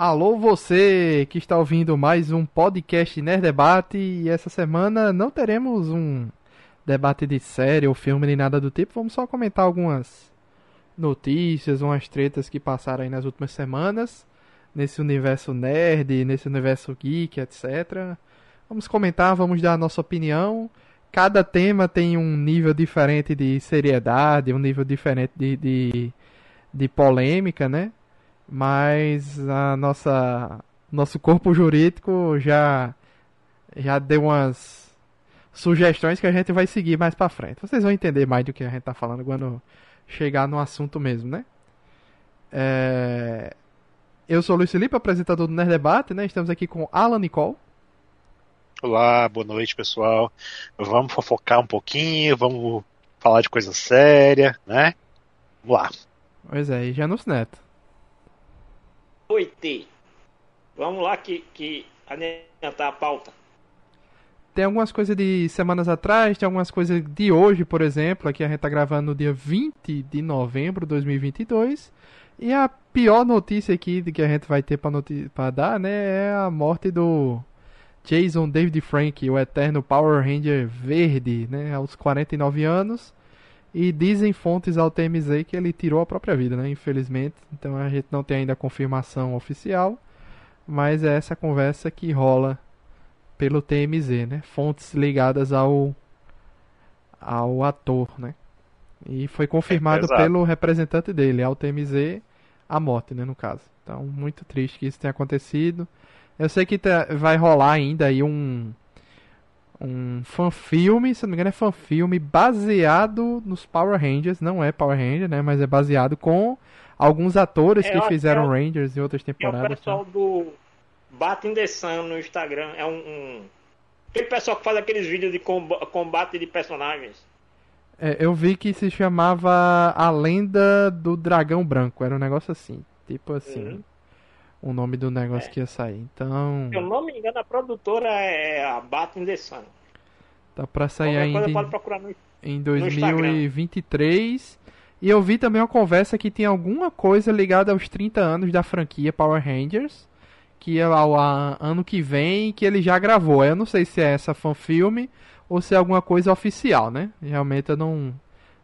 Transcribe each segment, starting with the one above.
Alô você que está ouvindo mais um podcast Nerd Debate e essa semana não teremos um debate de série ou filme nem nada do tipo, vamos só comentar algumas notícias, umas tretas que passaram aí nas últimas semanas nesse universo nerd, nesse universo geek, etc. Vamos comentar, vamos dar a nossa opinião. Cada tema tem um nível diferente de seriedade, um nível diferente de, de, de polêmica, né? Mas a nossa nosso corpo jurídico já já deu umas sugestões que a gente vai seguir mais para frente. Vocês vão entender mais do que a gente tá falando quando chegar no assunto mesmo, né? É... Eu sou o Luiz Felipe, apresentador do Nerd Debate, né? Estamos aqui com Alan Nicole. Olá, boa noite, pessoal. Vamos fofocar um pouquinho, vamos falar de coisa séria, né? Vamos lá. Pois é, e Janus Neto. Oite. Vamos lá que, que adiantar a pauta. Tem algumas coisas de semanas atrás, tem algumas coisas de hoje, por exemplo. Aqui a gente tá gravando no dia 20 de novembro de 2022. E a pior notícia aqui que a gente vai ter para dar, né, é a morte do Jason David Frank, o eterno Power Ranger verde, né, aos 49 anos. E dizem fontes ao TMZ que ele tirou a própria vida, né? Infelizmente. Então a gente não tem ainda a confirmação oficial. Mas é essa conversa que rola pelo TMZ, né? Fontes ligadas ao, ao ator, né? E foi confirmado é pelo representante dele, ao TMZ, a morte, né? No caso. Então, muito triste que isso tenha acontecido. Eu sei que vai rolar ainda aí um um fanfilme, se não me engano é fanfilme, baseado nos Power Rangers, não é Power Ranger, né, mas é baseado com alguns atores é, que fizeram é Rangers em outras temporadas. É o pessoal tá? do Batem the Sun no Instagram, é um, um, aquele pessoal que faz aqueles vídeos de combate de personagens. É, eu vi que se chamava A Lenda do Dragão Branco, era um negócio assim, tipo assim. Uhum o nome do negócio é. que ia sair. Então. Se eu não me engano, a produtora é a Batem the Sun. Tá pra sair ainda em, no, em 2023. E eu vi também uma conversa que tem alguma coisa ligada aos 30 anos da franquia Power Rangers. Que é ao ano que vem, que ele já gravou. Eu não sei se é essa fanfilme ou se é alguma coisa oficial, né? Realmente eu não,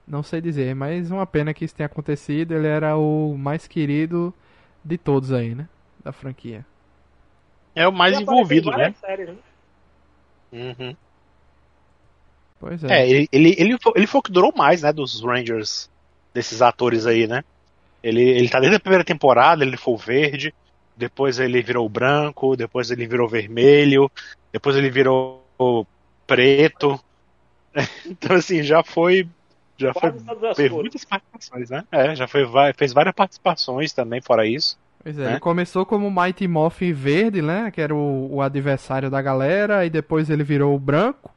não sei dizer. Mas uma pena que isso tenha acontecido. Ele era o mais querido de todos aí, né? Da franquia. É o mais envolvido, né? Séries, né? Uhum. Pois é. É, ele, ele, ele, foi, ele foi o que durou mais, né, dos Rangers, desses atores aí, né? Ele, ele tá desde a primeira temporada, ele foi o verde, depois ele virou branco, depois ele virou vermelho, depois ele virou preto. Então, assim, já foi. Já foi. Fez muitas participações, né? É, já foi, fez várias participações também, fora isso. Pois é, né? ele começou como Mighty Morphin verde, né? Que era o, o adversário da galera, e depois ele virou o branco.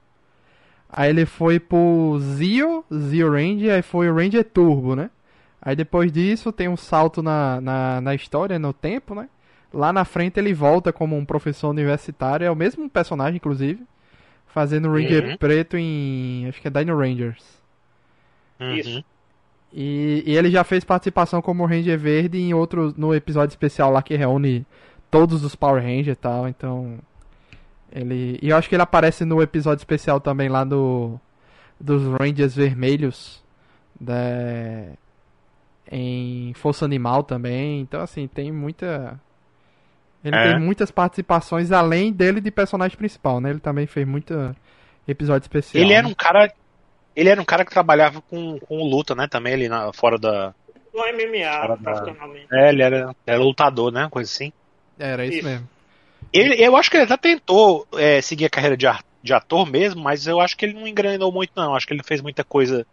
Aí ele foi pro Zio, Zio Ranger, aí foi o Ranger Turbo, né? Aí depois disso tem um salto na, na, na história, no tempo, né? Lá na frente ele volta como um professor universitário, é o mesmo personagem, inclusive, fazendo Ranger uhum. preto em. acho que é Dino Rangers. Uhum. E, e, ele já fez participação como Ranger Verde em outro no episódio especial lá que reúne todos os Power Rangers e tal, então ele e eu acho que ele aparece no episódio especial também lá do dos Rangers Vermelhos da em Força Animal também. Então assim, tem muita ele é. tem muitas participações além dele de personagem principal, né? Ele também fez muita episódio especial. Ele era um cara ele era um cara que trabalhava com, com luta, né? Também ali na, fora da. No MMA, profissionalmente. É, ele era, era lutador, né? Coisa assim. Era isso, isso. mesmo. Ele, eu acho que ele até tentou é, seguir a carreira de, de ator mesmo, mas eu acho que ele não engrenou muito, não. Acho que ele fez muita coisa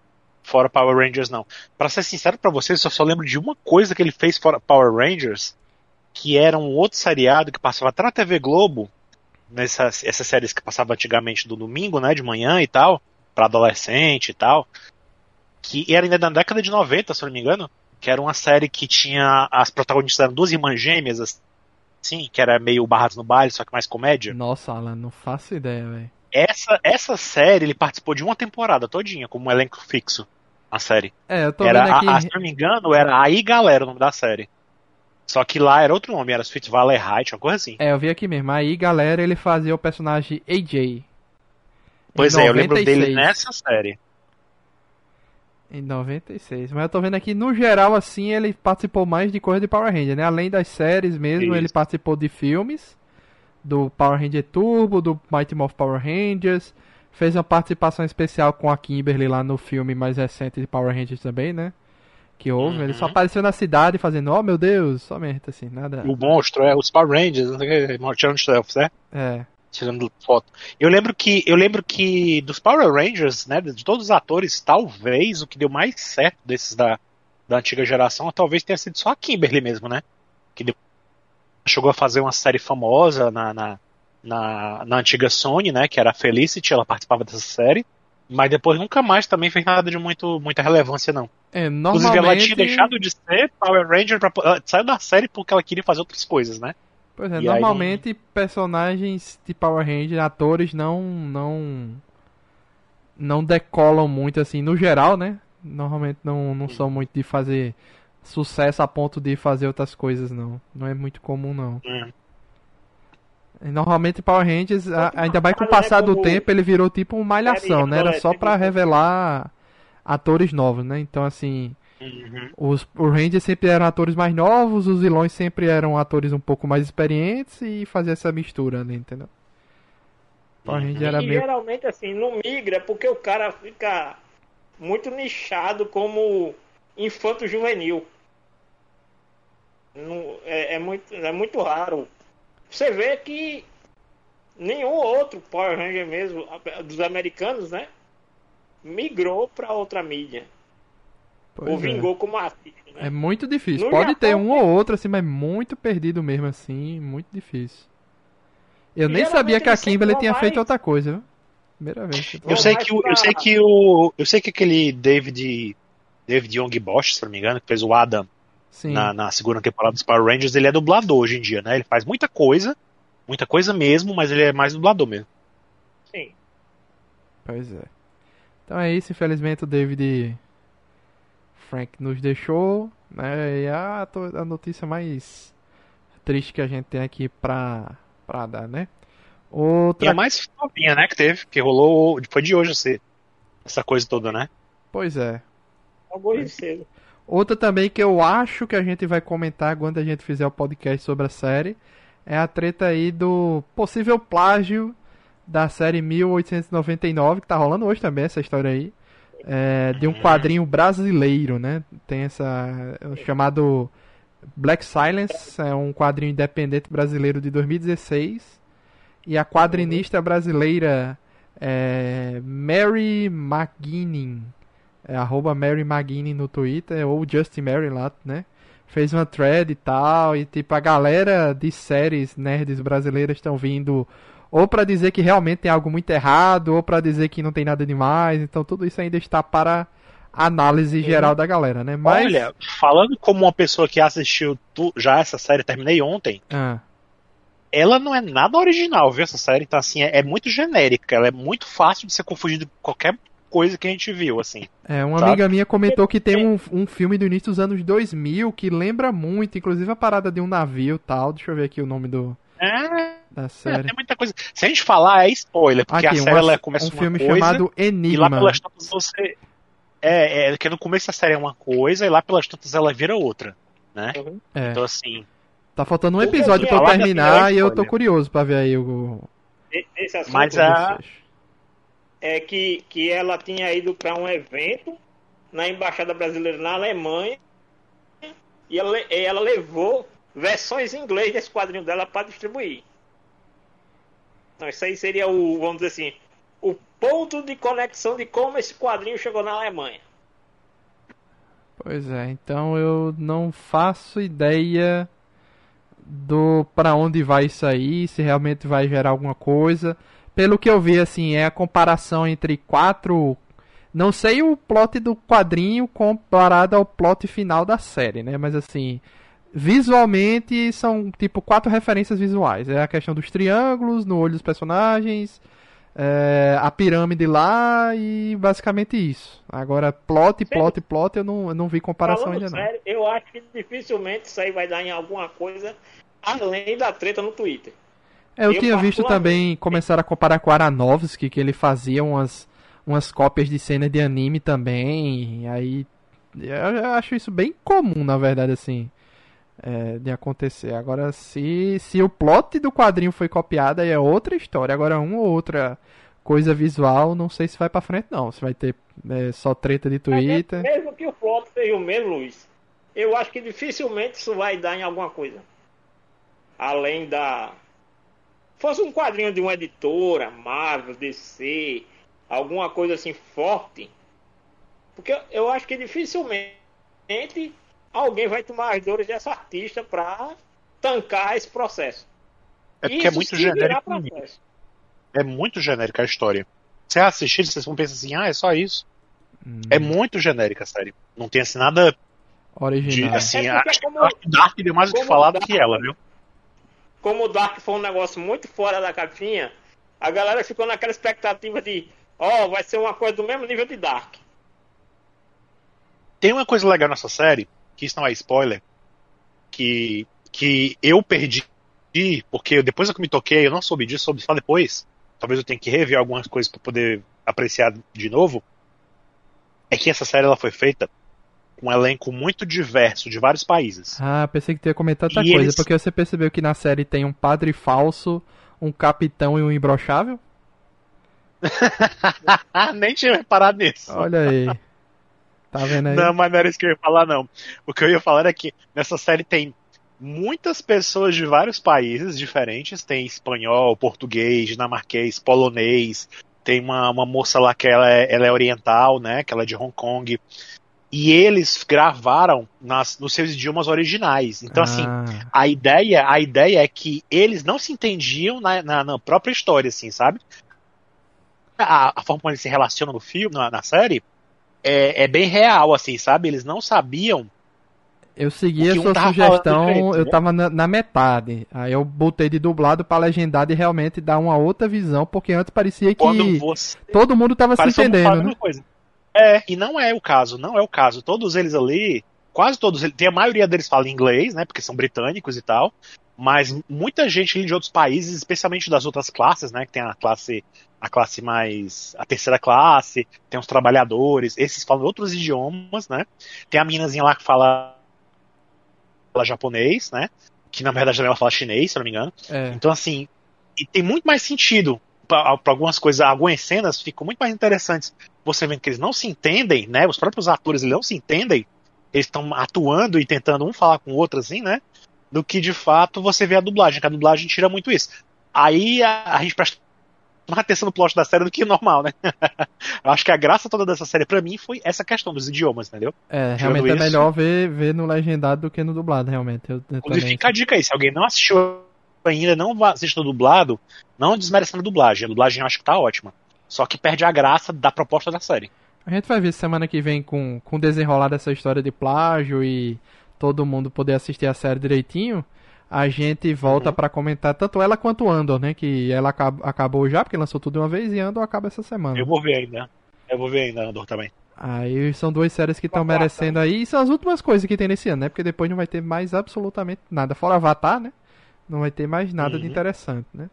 fora Power Rangers, não. Para ser sincero para vocês, eu só lembro de uma coisa que ele fez fora Power Rangers, que era um outro seriado que passava até na TV Globo, nessas essas séries que passava antigamente do domingo, né, de manhã e tal para adolescente e tal. Que era ainda na década de 90, se não me engano. Que era uma série que tinha. As protagonistas eram duas irmãs gêmeas, assim, que era meio barrados no baile, só que mais comédia. Nossa, Alan, não faço ideia, velho. Essa, essa série ele participou de uma temporada todinha, como um elenco fixo. A série. É, eu tô era, vendo aqui. A, a, se não me engano, era Aí Galera o nome da série. Só que lá era outro nome, era Sweet Valley High, uma coisa assim. É, eu vi aqui mesmo. Aí, galera, ele fazia o personagem AJ. Pois é, eu lembro dele nessa série. Em 96. Mas eu tô vendo aqui, no geral, assim, ele participou mais de coisa de Power Ranger, né? Além das séries mesmo, Isso. ele participou de filmes. Do Power Ranger Turbo, do Mighty Morph Power Rangers. Fez uma participação especial com a Kimberly lá no filme mais recente de Power Rangers também, né? Que houve. Uhum. Ele só uhum. apareceu na cidade fazendo, oh meu Deus, somente assim, nada. O monstro, é, os Power Rangers, não sei o que, né? É tirando foto. Eu lembro que eu lembro que dos Power Rangers, né, de todos os atores, talvez o que deu mais certo desses da, da antiga geração, talvez tenha sido só a Kimberly mesmo, né? Que chegou a fazer uma série famosa na, na, na, na antiga Sony, né, que era a Felicity, ela participava dessa série. Mas depois nunca mais também fez nada de muito, muita relevância, não. É, normalmente... Inclusive, ela tinha deixado de ser Power Ranger, pra, ela saiu da série porque ela queria fazer outras coisas, né? Pois é, e normalmente aí... personagens de Power Rangers, atores não não não decolam muito assim, no geral, né? Normalmente não, não são muito de fazer sucesso a ponto de fazer outras coisas, não. Não é muito comum, não. É. Normalmente Power Rangers, ainda mais com o passar do tempo, ele virou tipo uma malhação, né? Era só pra revelar atores novos, né? Então, assim, Uhum. Os, os Rangers sempre eram atores mais novos, os vilões sempre eram atores um pouco mais experientes e fazia essa mistura ali, entendeu? Uhum. era e meio... geralmente assim, não migra porque o cara fica muito nichado como infanto juvenil. Não, é, é, muito, é muito raro. Você vê que nenhum outro Power Ranger mesmo, dos americanos, né? Migrou para outra mídia. Pois ou vingou é. como artista. Né? É muito difícil. No Pode Japão, ter um ou outro, assim, mas muito perdido mesmo, assim, muito difícil. Eu nem sabia que a Kimberly tinha mais... feito outra coisa, viu? Primeira vez. Eu sei que o, eu sei que o, eu sei que aquele David, David Young Bosch, se não me engano, que fez o Adam na, na, segunda temporada dos Power Rangers, ele é dublador hoje em dia, né? Ele faz muita coisa, muita coisa mesmo, mas ele é mais dublador mesmo. Sim. Pois é. Então é isso, infelizmente o David Frank nos deixou, né? E a, a notícia mais triste que a gente tem aqui pra, pra dar, né? Outra... E a mais novinha, né, que teve, que rolou, foi de hoje esse, essa coisa toda, né? Pois é. Algo cedo. Outra também que eu acho que a gente vai comentar quando a gente fizer o podcast sobre a série é a treta aí do possível plágio da série 1899, que tá rolando hoje também essa história aí é, de um quadrinho brasileiro, né? Tem essa é chamado Black Silence, é um quadrinho independente brasileiro de 2016 e a quadrinista brasileira é Mary McGuinness, é, arroba Mary McGuinness no Twitter ou Just Mary lá, né? Fez uma thread e tal e tipo a galera de séries nerds brasileiras estão vindo ou para dizer que realmente tem algo muito errado, ou para dizer que não tem nada demais. Então tudo isso ainda está para análise geral da galera, né? Mas... Olha, falando como uma pessoa que assistiu tu, já essa série, terminei ontem. Ah. Ela não é nada original, viu? Essa série, então assim, é, é muito genérica. Ela é muito fácil de ser confundida com qualquer coisa que a gente viu, assim. É, uma sabe? amiga minha comentou que tem um, um filme do início dos anos 2000 que lembra muito, inclusive a parada de um navio tal. Deixa eu ver aqui o nome do. É, da série. É, tem muita coisa. Se a gente falar, é spoiler, porque Aqui, a série ela começa um filme coisa, chamado Enigma. E lá pelas tantas você. É, é, que no começo da série é uma coisa e lá pelas tantas ela vira outra, né? Uhum. É. Então assim. Tá faltando um episódio pra eu terminar e eu tô curioso pra ver aí o. Esse assunto Mas a... é que, que ela tinha ido pra um evento na Embaixada Brasileira na Alemanha e ela, ela levou versões em inglês desse quadrinho dela para distribuir. Então, isso aí seria o, vamos dizer assim, o ponto de conexão de como esse quadrinho chegou na Alemanha. Pois é, então eu não faço ideia do para onde vai aí, se realmente vai gerar alguma coisa. Pelo que eu vi, assim, é a comparação entre quatro. Não sei o plot do quadrinho comparado ao plot final da série, né? Mas assim, Visualmente são tipo quatro referências visuais. É a questão dos triângulos no olho dos personagens, é, a pirâmide lá e basicamente isso. Agora, plot, plot, plot, eu não, eu não vi comparação Falando ainda sério, não. Eu acho que dificilmente isso aí vai dar em alguma coisa além da treta no Twitter. É, eu, eu tinha visto também começar a comparar com Aranovski, que ele fazia umas, umas cópias de cena de anime também. aí eu acho isso bem comum, na verdade, assim, é, de acontecer. Agora, se, se o plot do quadrinho foi copiado, aí é outra história. Agora, uma ou outra coisa visual, não sei se vai pra frente, não. Se vai ter é, só treta de Twitter. mesmo que o plot seja o mesmo, Luiz, eu acho que dificilmente isso vai dar em alguma coisa. Além da fosse um quadrinho de uma editora, Marvel, DC, alguma coisa assim forte, porque eu acho que dificilmente alguém vai tomar as dores dessa artista para tancar esse processo. É porque é Isso é muito genérico. É muito genérica a história. Você assistir, vocês vão pensar assim, ah, é só isso. Hum. É muito genérica a série. Não tem assim nada original. De, assim, é acho, como, acho que Dark deu mais o que falar do que ela, viu? como o Dark foi um negócio muito fora da capinha, a galera ficou naquela expectativa de, ó, oh, vai ser uma coisa do mesmo nível de Dark. Tem uma coisa legal nessa série, que isso não é spoiler, que, que eu perdi, porque depois que eu me toquei, eu não soube disso, soube só depois. Talvez eu tenha que rever algumas coisas para poder apreciar de novo. É que essa série ela foi feita um elenco muito diverso de vários países. Ah, pensei que tu ia comentar outra e coisa, eles... porque você percebeu que na série tem um padre falso, um capitão e um imbrochável? Nem tinha reparado nisso. Olha aí. Tá vendo aí? Não, mas não era isso que eu ia falar, não. O que eu ia falar é que nessa série tem muitas pessoas de vários países diferentes. Tem espanhol, português, dinamarquês, polonês. Tem uma, uma moça lá que ela é, ela é oriental, né? Que ela é de Hong Kong e eles gravaram nas, nos seus idiomas originais. Então, assim, ah. assim, a ideia, a ideia é que eles não se entendiam na, na, na própria história, assim, sabe? A, a, forma como eles se relacionam no filme, na, na série, é, é, bem real, assim, sabe? Eles não sabiam. Eu segui a sua sugestão, eu né? tava na, na, metade. Aí eu botei de dublado para legendado e realmente dar uma outra visão, porque antes parecia que você... todo mundo tava se entendendo. Né? É, e não é o caso, não é o caso. Todos eles ali, quase todos, tem a maioria deles fala inglês, né, porque são britânicos e tal, mas muita gente de outros países, especialmente das outras classes, né, que tem a classe a classe mais a terceira classe, tem os trabalhadores, esses falam outros idiomas, né? Tem a meninazinha lá que fala, fala japonês, né? Que na verdade ela fala chinês, se não me engano. É. Então assim, e tem muito mais sentido para algumas coisas, algumas cenas ficam muito mais interessantes. Você vendo que eles não se entendem, né? Os próprios atores eles não se entendem, eles estão atuando e tentando um falar com o outro, assim, né? Do que de fato você vê a dublagem, que a dublagem tira muito isso. Aí a, a gente presta mais atenção no plot da série do que normal, né? eu acho que a graça toda dessa série para mim foi essa questão dos idiomas, entendeu? É, realmente é melhor ver, ver no legendado do que no dublado, realmente. Eu, eu fica a dica aí, se alguém não assistiu ainda não assiste no dublado, não desmerecendo a dublagem. A dublagem eu acho que tá ótima. Só que perde a graça da proposta da série. A gente vai ver semana que vem com, com desenrolar dessa história de plágio e todo mundo poder assistir a série direitinho. A gente volta uhum. para comentar tanto ela quanto Andor, né? Que ela acab acabou já, porque lançou tudo de uma vez, e Andor acaba essa semana. Eu vou ver ainda. Eu vou ver ainda Andor também. Aí são duas séries que estão merecendo aí. E são as últimas coisas que tem nesse ano, né? Porque depois não vai ter mais absolutamente nada. Fora Avatar, né? Não vai ter mais nada uhum. de interessante, né?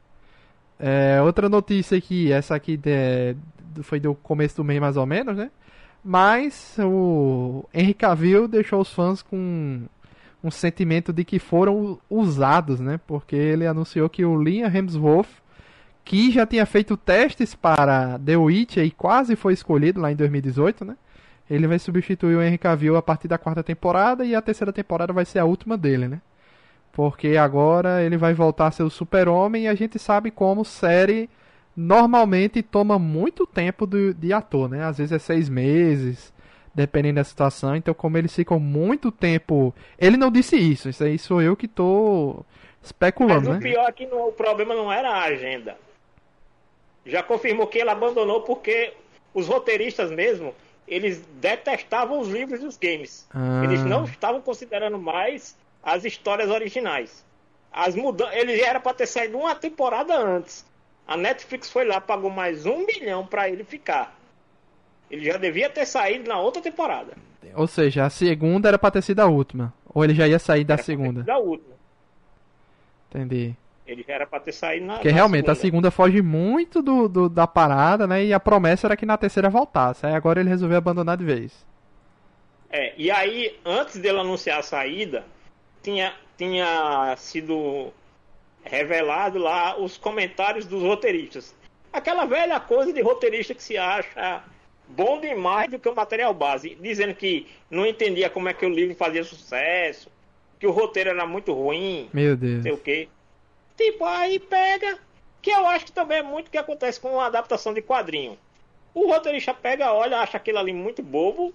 É, outra notícia aqui, essa aqui de, foi do começo do mês mais ou menos, né? Mas o Henry Cavill deixou os fãs com um sentimento de que foram usados, né? Porque ele anunciou que o Liam Hemsworth, que já tinha feito testes para The Witcher e quase foi escolhido lá em 2018, né? Ele vai substituir o Henry Cavill a partir da quarta temporada e a terceira temporada vai ser a última dele, né? Porque agora ele vai voltar a ser o super-homem e a gente sabe como série normalmente toma muito tempo de, de ator, né? Às vezes é seis meses, dependendo da situação. Então, como eles ficam muito tempo. Ele não disse isso, isso aí sou eu que tô especulando, Mas o né? pior é que no, o problema não era a agenda. Já confirmou que ele abandonou porque os roteiristas mesmo, eles detestavam os livros dos games. Ah. Eles não estavam considerando mais as histórias originais. As mudanças, ele era para ter saído uma temporada antes. A Netflix foi lá, pagou mais um milhão para ele ficar. Ele já devia ter saído na outra temporada. Ou seja, a segunda era pra ter sido a última. Ou ele já ia sair da Era segunda. sido a última. Entendi. Ele já era pra ter saído na. Porque na realmente a segunda. segunda foge muito do, do- da parada, né? E a promessa era que na terceira voltasse. Aí agora ele resolveu abandonar de vez. É, e aí, antes dele anunciar a saída, tinha, tinha sido revelado lá os comentários dos roteiristas. Aquela velha coisa de roteirista que se acha bom demais do que o material base, dizendo que não entendia como é que o livro fazia sucesso, que o roteiro era muito ruim, Meu Deus. sei o quê. Tipo, aí pega, que eu acho que também é muito o que acontece com uma adaptação de quadrinho. O roteirista pega, olha, acha aquilo ali muito bobo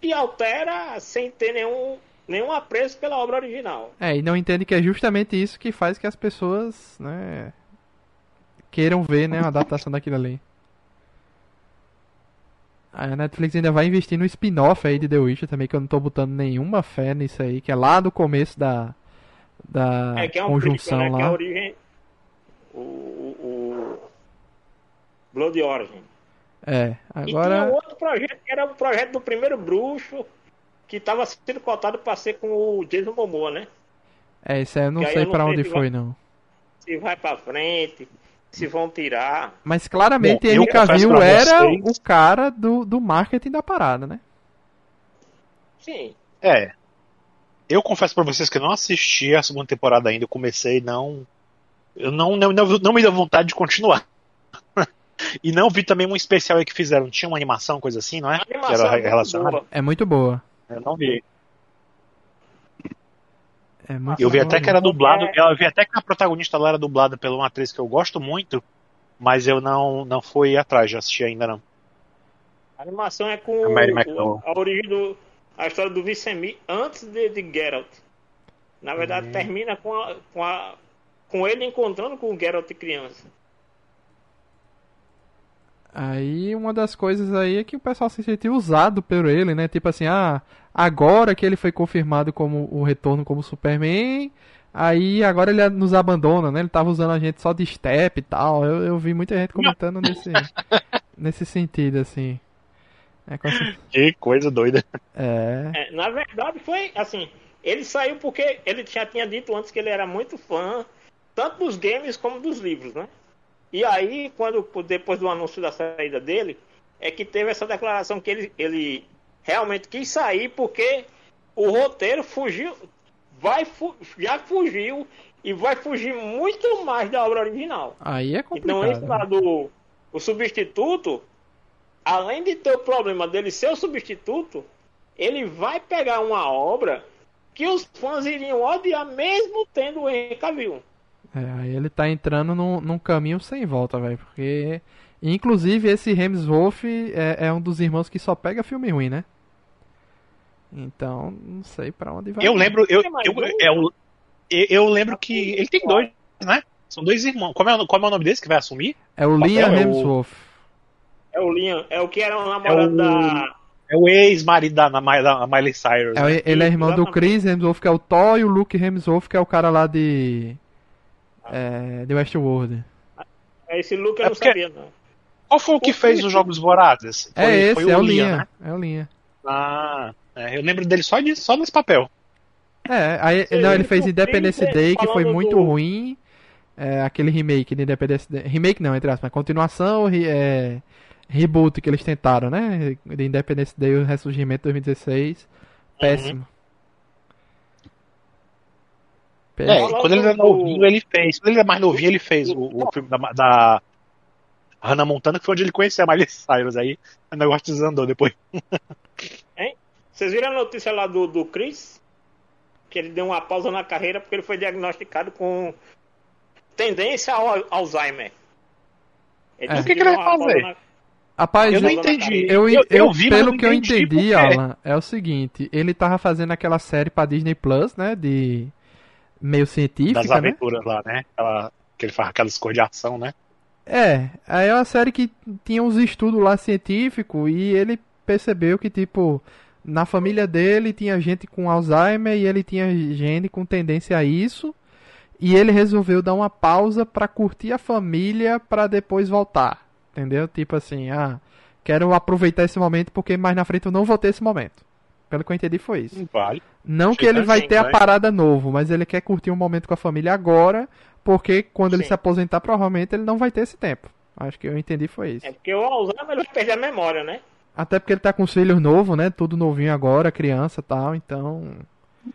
e altera sem ter nenhum, nenhum apreço pela obra original. É, e não entende que é justamente isso que faz que as pessoas, né, queiram ver, né, a adaptação daquilo ali. A Netflix ainda vai investir no spin-off aí de The Witcher também, que eu não tô botando nenhuma fé nisso aí, que é lá do começo da, da é que é um conjunção né, que é a lá. origem. O, o, o Blood Origin. É, E tinha agora... outro projeto que era o projeto do primeiro bruxo, que estava sendo cotado para ser com o Jason Momoa, né? É, isso aí eu não sei sei onde se foi, vai- não. Se vai para frente, se vão tirar. Mas claramente Bom, Cavill era vocês- o cara do, do marketing da parada, né? Sim. É. Eu confesso pra vocês que eu não assisti a segunda temporada ainda. Eu comecei não. Eu não, não, não, não me deu vontade de continuar. e não vi também um especial aí que fizeram. Tinha uma animação, coisa assim, não é? Animação era é muito relacionada. boa. É muito boa. Eu não vi. É muito Eu vi até que era dublado. Eu vi até que a protagonista lá era dublada por uma atriz que eu gosto muito. Mas eu não, não fui atrás de assistir ainda não. A animação é com A Mary o- a origem do. A história do Vicemi antes de, de Geralt. Na Uhum. verdade, termina com, a, com, a, com ele encontrando com o Geralt criança. Aí uma das coisas aí é que o pessoal se sentiu usado por ele, né? Tipo assim, ah, agora que ele foi confirmado como o retorno como Superman, aí agora ele nos abandona, né? Ele tava usando a gente só de step e tal. Eu, eu vi muita gente comentando nesse, nesse sentido, assim. É, Que coisa doida. é, É, na verdade, foi assim. Ele saiu porque ele já tinha dito antes que ele era muito fã, tanto dos games como dos livros, né? E aí, quando depois do anúncio da saída dele, é que teve essa declaração que ele, ele realmente quis sair porque o roteiro fugiu, vai fu- já fugiu e vai fugir muito mais da obra original. aí é Então complicado. esse lá né? do o substituto, além de ter o problema dele ser o substituto, ele vai pegar uma obra que os fãs iriam odiar mesmo tendo o Henry Cavill. É, aí ele tá entrando num, num caminho sem volta, velho. Porque. Inclusive, esse Hemsworth é, é um dos irmãos que só pega filme ruim, né? Então, não sei pra onde vai. Eu lembro. Eu, eu, é eu, eu lembro que. Ele tem dois, né? São dois irmãos. Como é, como é o nome desse que vai assumir? É o Liam é o- Hemsworth. É o Liam, é o que era o namorado o- da. É o ex-marido da, da da Miley Cyrus. É, né? ele é irmão do Exatamente. Chris Hemsworth, que é o Thor, e o Luke Hemsworth, que é o cara lá de. É, de Westworld. É esse Luke eu É não porque- sabia, não. Qual foi o que o fez Chris- os Jogos Vorazes? É Foi- esse, foi é o Liam, Liam. né? É o Liam. Ah, é, eu lembro dele só, de, só nesse papel. É, aí, Você não, ele fez que o Independence Day, que foi muito do- ruim. É, aquele remake de Independence Day. Remake não, entre aspas, mas continuação, re- é, reboot que eles tentaram, né? De Independence Day, o Ressurgimento 2016. Péssimo. É, quando ele era do- novinho, ele fez. Quando ele era mais novinho, ele fez o, o filme da, da Hannah Montana, que foi onde ele conheceu a Miley Cyrus. Aí o negócio desandou depois. Vocês viram a notícia lá do, do Chris? Que ele deu uma pausa na carreira porque ele foi diagnosticado com tendência ao Alzheimer. Ele É. O que que ele vai fazer? na- Rapaz, Eu não entendi. Eu, eu, eu, vi, pelo que eu entendi por quê. Alan, é o seguinte, ele tava fazendo aquela série pra Disney Plus, né, de meio Das científica, né? aventuras lá, né? Aquela, que ele faz aquelas cores de ação, né? É, aí é uma série que tinha uns estudos lá científicos e ele percebeu que, tipo, na família dele tinha gente com Alzheimer e ele tinha gente com tendência a isso. e ele resolveu dar uma pausa para curtir a família para depois voltar. Entendeu? Tipo assim, ah, quero aproveitar esse momento porque mais na frente eu não vou ter esse momento. Pelo que eu entendi foi isso. Vale. Não que ele vai ter a parada novo, mas ele quer curtir um momento com a família agora, porque quando Sim. ele se aposentar, provavelmente ele não vai ter esse tempo. Acho que eu entendi foi isso. É porque o Alzheimer ele vai perder a memória, né? Até porque ele tá com os filhos novos, né? Tudo novinho agora, criança e tal, então.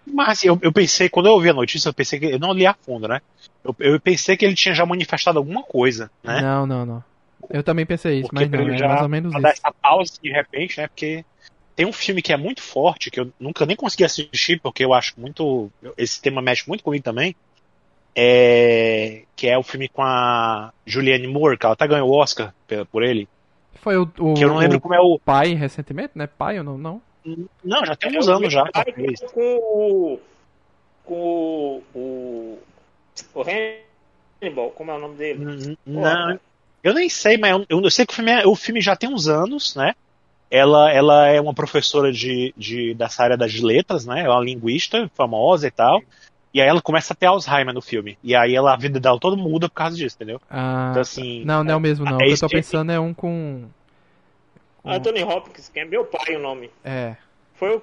Mas assim, eu, eu pensei, quando eu ouvi a notícia, eu pensei que. Eu não li a fundo, né? Eu, eu pensei que ele tinha já manifestado alguma coisa, né? Não, não, não. Eu também pensei isso, porque mas não, é já, mais ou menos isso. dar essa pausa de repente, né? Porque tem um filme que é muito forte, que eu nunca nem consegui assistir, porque eu acho muito. Esse tema mexe muito comigo também. É, que é o filme com a Julianne Moore, que ela até ganhou o Oscar por ele. Foi o, o, que eu não lembro como é o. Pai recentemente, né? Pai ou não? Não, não já tem uns é anos já. Com o. Com o. O Hannibal, como é o nome dele? Não, eu nem sei, mas eu, eu sei que o filme, é, o filme já tem uns anos, né? Ela, ela é uma professora de, de, dessa área das letras, né? É uma linguista famosa e tal. E aí ela começa a ter Alzheimer no filme. E aí ela, a vida dela toda muda por causa disso, entendeu? Ah, então, assim, não, não é o mesmo não. É o que eu tô pensando é um com... com... Anthony Hopkins, que é meu pai o nome. É. Foi o,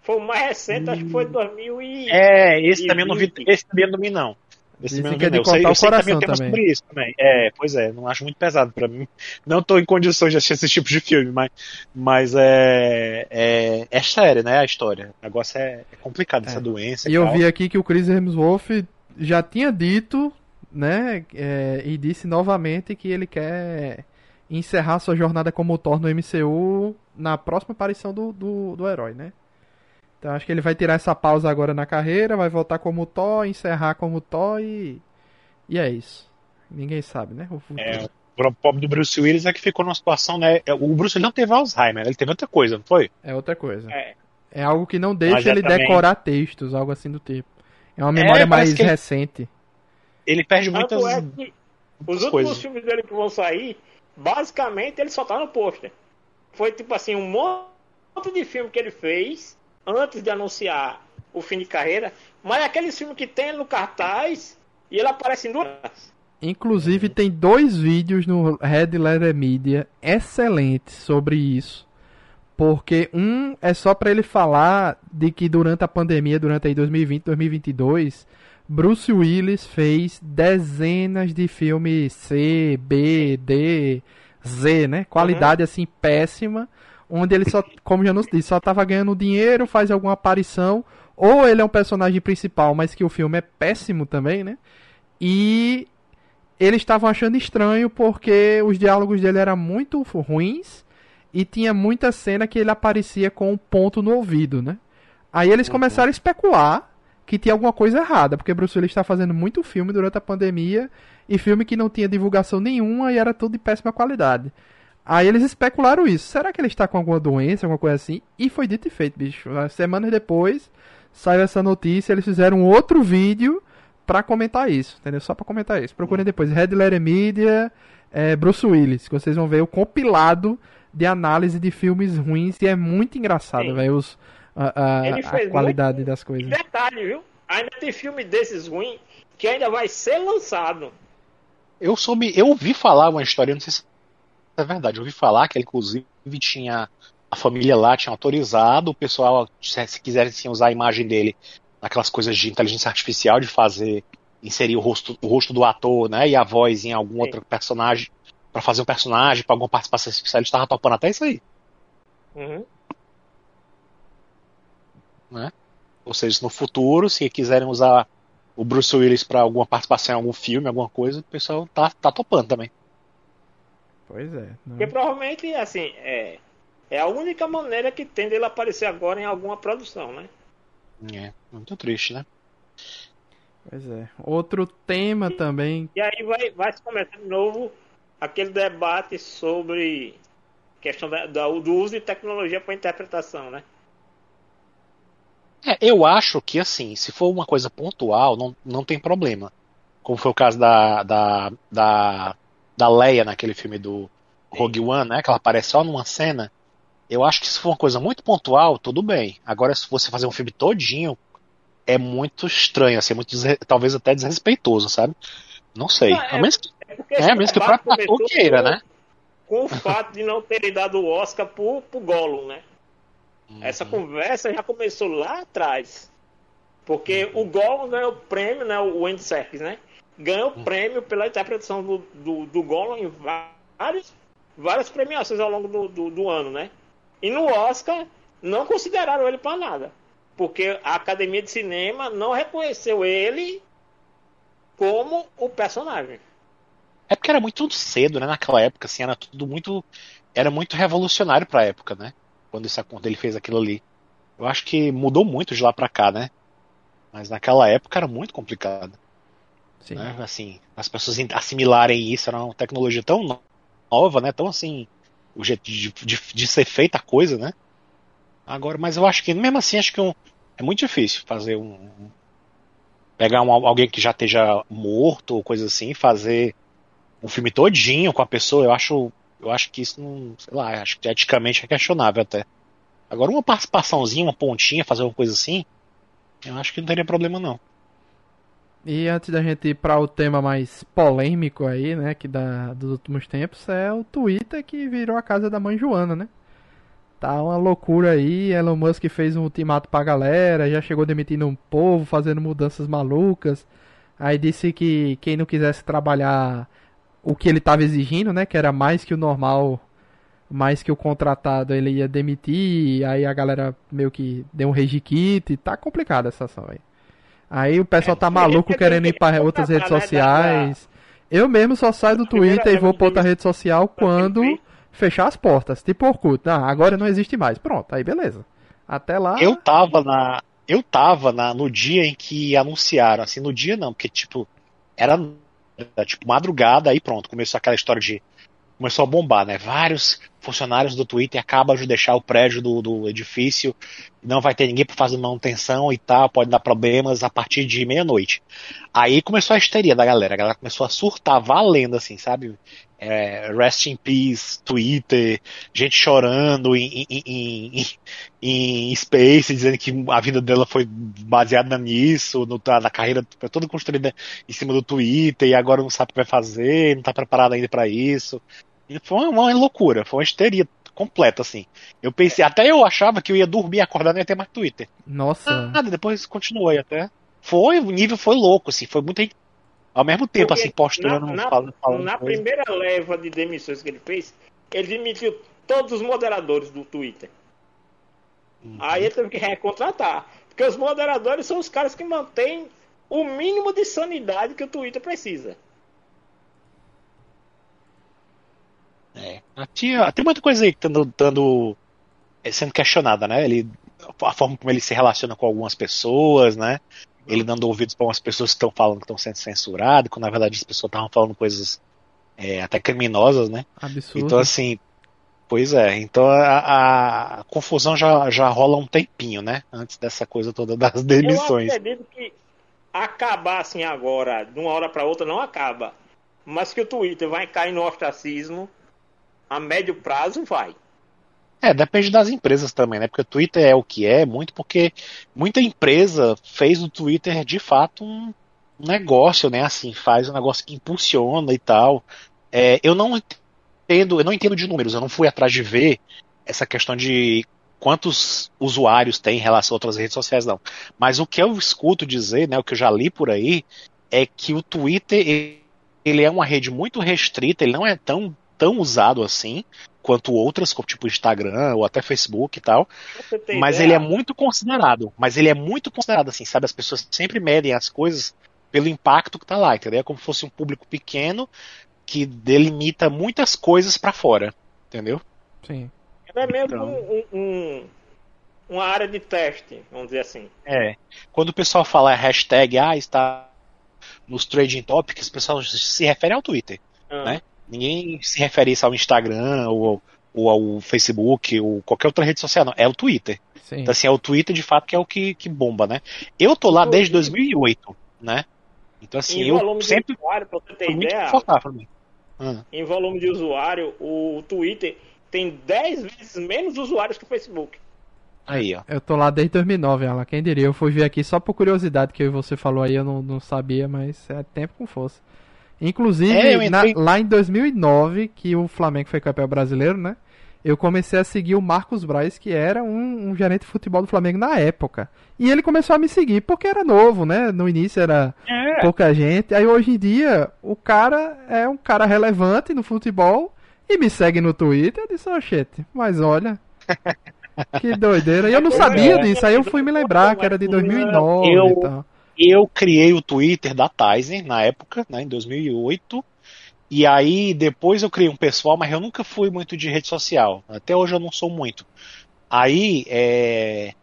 foi o mais recente, acho que foi 2000 e... É, esse também eu não vi, esse também eu não vi não. Esse Dizem que é de cortar eu sei, o coração também. Sobre isso também. É, pois é, não acho muito pesado para mim. Não tô em condições de assistir esse tipo de filme, mas, mas é, é, é sério, né, a história. O negócio é, é complicado, é. essa doença. E, e eu vi aqui que o Chris Hemsworth já tinha dito, né, é, e disse novamente que ele quer encerrar sua jornada como Thor no MCU na próxima aparição do, do, do herói, né? Então acho que ele vai tirar essa pausa agora na carreira, vai voltar como Thor, encerrar como Thor e. E é isso. Ninguém sabe, né? O é, o pobre do Bruce Willis é que ficou numa situação, né? É, o Bruce não teve Alzheimer, ele teve outra coisa, não foi? É outra coisa. É, é algo que não deixa é ele também... decorar textos, algo assim do tipo. É uma memória é, mais recente. Ele perde muitas. É os últimos coisas. filmes dele que vão sair, basicamente ele só tá no pôster. Foi tipo assim, um monte de filme que ele fez antes de anunciar o fim de carreira, mas é aquele filme que tem no cartaz e ele aparece em duas. Inclusive tem dois vídeos no Red Letter Media excelentes sobre isso. Porque um é só para ele falar de que durante a pandemia, durante aí 2020, 2022, Bruce Willis fez dezenas de filmes C, B, D, Z, né? Qualidade uhum. assim péssima onde ele só, como já nos disse, só tava ganhando dinheiro, faz alguma aparição, ou ele é um personagem principal, mas que o filme é péssimo também, né? E eles estavam achando estranho porque os diálogos dele eram muito ruins e tinha muita cena que ele aparecia com um ponto no ouvido, né? Aí eles uhum. começaram a especular que tinha alguma coisa errada, porque Bruce Willis está fazendo muito filme durante a pandemia e filme que não tinha divulgação nenhuma e era tudo de péssima qualidade. Aí eles especularam isso. Será que ele está com alguma doença, alguma coisa assim? E foi dito e feito, bicho. Semanas depois saiu essa notícia, eles fizeram outro vídeo para comentar isso, entendeu? Só para comentar isso. Procurem depois Red Letter Media, é, Bruce Willis, que vocês vão ver o compilado de análise de filmes ruins e é muito engraçado, velho, a, a, a qualidade das coisas. Detalhe, viu? Ainda tem filme desses ruins que ainda vai ser lançado. Eu soube, eu ouvi falar uma história, não sei se é verdade. Eu ouvi falar que ele, inclusive, tinha. A família lá tinha autorizado o pessoal, se quisessem usar a imagem dele naquelas coisas de inteligência artificial, de fazer. inserir o rosto, o rosto do ator, né? E a voz em algum Sim. outro personagem. para fazer um personagem, para alguma participação especial. Ele estava topando até isso aí. Uhum. Né? Ou seja, no futuro, se quiserem usar o Bruce Willis para alguma participação em algum filme, alguma coisa, o pessoal tá, tá topando também. Pois é. Não... Porque provavelmente, assim, é, é a única maneira que tem dele aparecer agora em alguma produção, né? É, muito triste, né? Pois é. Outro tema e, também. E aí vai, vai se começar de novo aquele debate sobre questão da, da, do uso de tecnologia para interpretação, né? É, eu acho que assim, se for uma coisa pontual, não, não tem problema. Como foi o caso da, da, da da Leia naquele filme do Rogue One, né? Que ela aparece só numa cena. Eu acho que se for uma coisa muito pontual, tudo bem. Agora, se você fazer um filme todinho é muito estranho, assim, é muito talvez até desrespeitoso, sabe? Não sei. Não, é, a menos que, é, é menos que o próprio ator queira, né? Com o fato de não terem dado o Oscar pro, pro Gollum, né? Uhum. Essa conversa já começou lá atrás. Porque uhum. o Gollum ganhou o prêmio, né? O Andy Serkis, né? Ganhou prêmio pela interpretação do, do, do Gollum em vários, várias premiações ao longo do, do, do ano, né? E no Oscar não consideraram ele para nada. Porque a Academia de Cinema não reconheceu ele como o personagem. É porque era muito cedo, né? Naquela época, assim, era tudo muito. Era muito revolucionário pra época, né? Quando, isso, quando ele fez aquilo ali. Eu acho que mudou muito de lá pra cá, né? Mas naquela época era muito complicado. Né? Assim, as pessoas assimilarem isso, era uma tecnologia tão nova, né? Tão assim. O jeito de, de, de ser feita a coisa, né? Agora, mas eu acho que, mesmo assim, acho que um, é muito difícil fazer um. Pegar um, alguém que já esteja morto ou coisa assim, fazer um filme todinho com a pessoa, eu acho. Eu acho que isso não. Sei lá, acho que eticamente é questionável até. Agora, uma participaçãozinha, uma pontinha, fazer uma coisa assim, eu acho que não teria problema não. E antes da gente ir para o tema mais polêmico aí, né, que da, dos últimos tempos, é o Twitter que virou a casa da mãe Joana, né? Tá uma loucura aí, Elon Musk fez um ultimato pra galera, já chegou demitindo um povo, fazendo mudanças malucas. Aí disse que quem não quisesse trabalhar o que ele estava exigindo, né, que era mais que o normal, mais que o contratado, ele ia demitir, aí a galera meio que deu um kit, tá complicada essa ação aí. Aí o pessoal tá maluco querendo ir para outras redes sociais. Eu mesmo só saio do Twitter e vou para outra rede social quando fechar as portas, tipo Orkut. Ah, agora não existe mais. Pronto, aí beleza. Até lá. Eu tava na. Eu tava na, no dia em que anunciaram, assim, no dia não, porque tipo, era, era tipo madrugada, aí pronto, começou aquela história de. Começou a bombar, né? Vários funcionários do Twitter acabam de deixar o prédio do, do edifício, não vai ter ninguém para fazer manutenção e tal, pode dar problemas a partir de meia-noite. Aí começou a histeria da galera, a galera começou a surtar valendo, assim, sabe? é, Rest in Peace, Twitter, gente chorando em, em, em, em, Space, dizendo que a vida dela foi baseada nisso, no, na carreira toda construída em cima do Twitter, e agora não sabe o que vai fazer, não está preparada ainda para isso. E foi uma, loucura, foi uma histeria completa, assim. Eu pensei, até eu achava que eu ia dormir, acordar e não ia ter mais Twitter. Nossa. Nada, depois continuou até. Foi, o nível foi louco, assim, foi muita ao mesmo tempo, Porque assim, postando. Na, na, falando, falando na primeira leva de demissões que ele fez, ele demitiu todos os moderadores do Twitter. Uhum. Aí ele teve que recontratar. Porque os moderadores são os caras que mantêm o mínimo de sanidade que o Twitter precisa. É. Tinha, tem muita coisa aí que tá dando, é, sendo questionada, né? Ele, a forma como ele se relaciona com algumas pessoas, né? ele dando ouvidos para umas pessoas que estão falando que estão sendo censuradas, quando na verdade as pessoas estavam falando coisas é, até criminosas, né? Absurdo. Então, assim, pois é. Então a, a, confusão já, já rola um tempinho, né? Antes dessa coisa toda das demissões. Eu acredito que acabar assim agora, de uma hora para outra, não acaba. Mas que o Twitter vai cair no ostracismo a médio prazo, vai. É, depende das empresas também, né? Porque o Twitter é o que é, muito porque muita empresa fez o Twitter de fato um negócio, né? Assim, faz um negócio que impulsiona e tal. É, eu não entendo, eu não entendo de números, eu não fui atrás de ver essa questão de quantos usuários tem em relação a outras redes sociais, não. Mas o que eu escuto dizer, né, o que eu já li por aí, é que o Twitter ele é uma rede muito restrita, ele não é tão, tão usado assim, quanto outras, como tipo Instagram ou até Facebook e tal. Mas ideia? ele é muito considerado. Mas ele é muito considerado, assim, sabe? As pessoas sempre medem as coisas pelo impacto que tá lá, entendeu? É como se fosse um público pequeno que delimita muitas coisas para fora, entendeu? Sim. É mesmo então... um, um, uma área de teste, vamos dizer assim. É. Quando o pessoal fala hashtag, ah, está nos trading topics, o pessoal se refere ao Twitter, ah. né? Ninguém se refere isso ao Instagram ou, ou ao Facebook ou qualquer outra rede social, não. É o Twitter. Sim. Então, assim, é o Twitter de fato que é o que, que bomba, né? Eu tô lá desde 2008, né? Então, assim, em eu sempre. De usuário, pra você ter ideia, pra mim. Hum. Em volume de usuário, o Twitter tem 10 vezes menos usuários que o Facebook. Aí, ó. Eu tô lá desde 2009, Alan. Quem diria? Eu fui ver aqui só por curiosidade que você falou aí, eu não, não sabia, mas é tempo com força. Inclusive, é, na, lá em 2009, que o Flamengo foi campeão brasileiro, né? Eu comecei a seguir o Marcos Braz, que era um, um, gerente de futebol do Flamengo na época. E ele começou a me seguir porque era novo, né? No início era é. pouca gente. Aí hoje em dia, o cara é um cara relevante no futebol e me segue no Twitter. Eu disse, oxente, mas olha. Que doideira. E eu não sabia é. disso. Aí eu fui me lembrar que era de 2009 eu, e tal. Eu criei o Twitter da Tyson na época, né, em 2008. E aí depois eu criei um pessoal, mas eu nunca fui muito de rede social. Até hoje eu não sou muito. Aí é,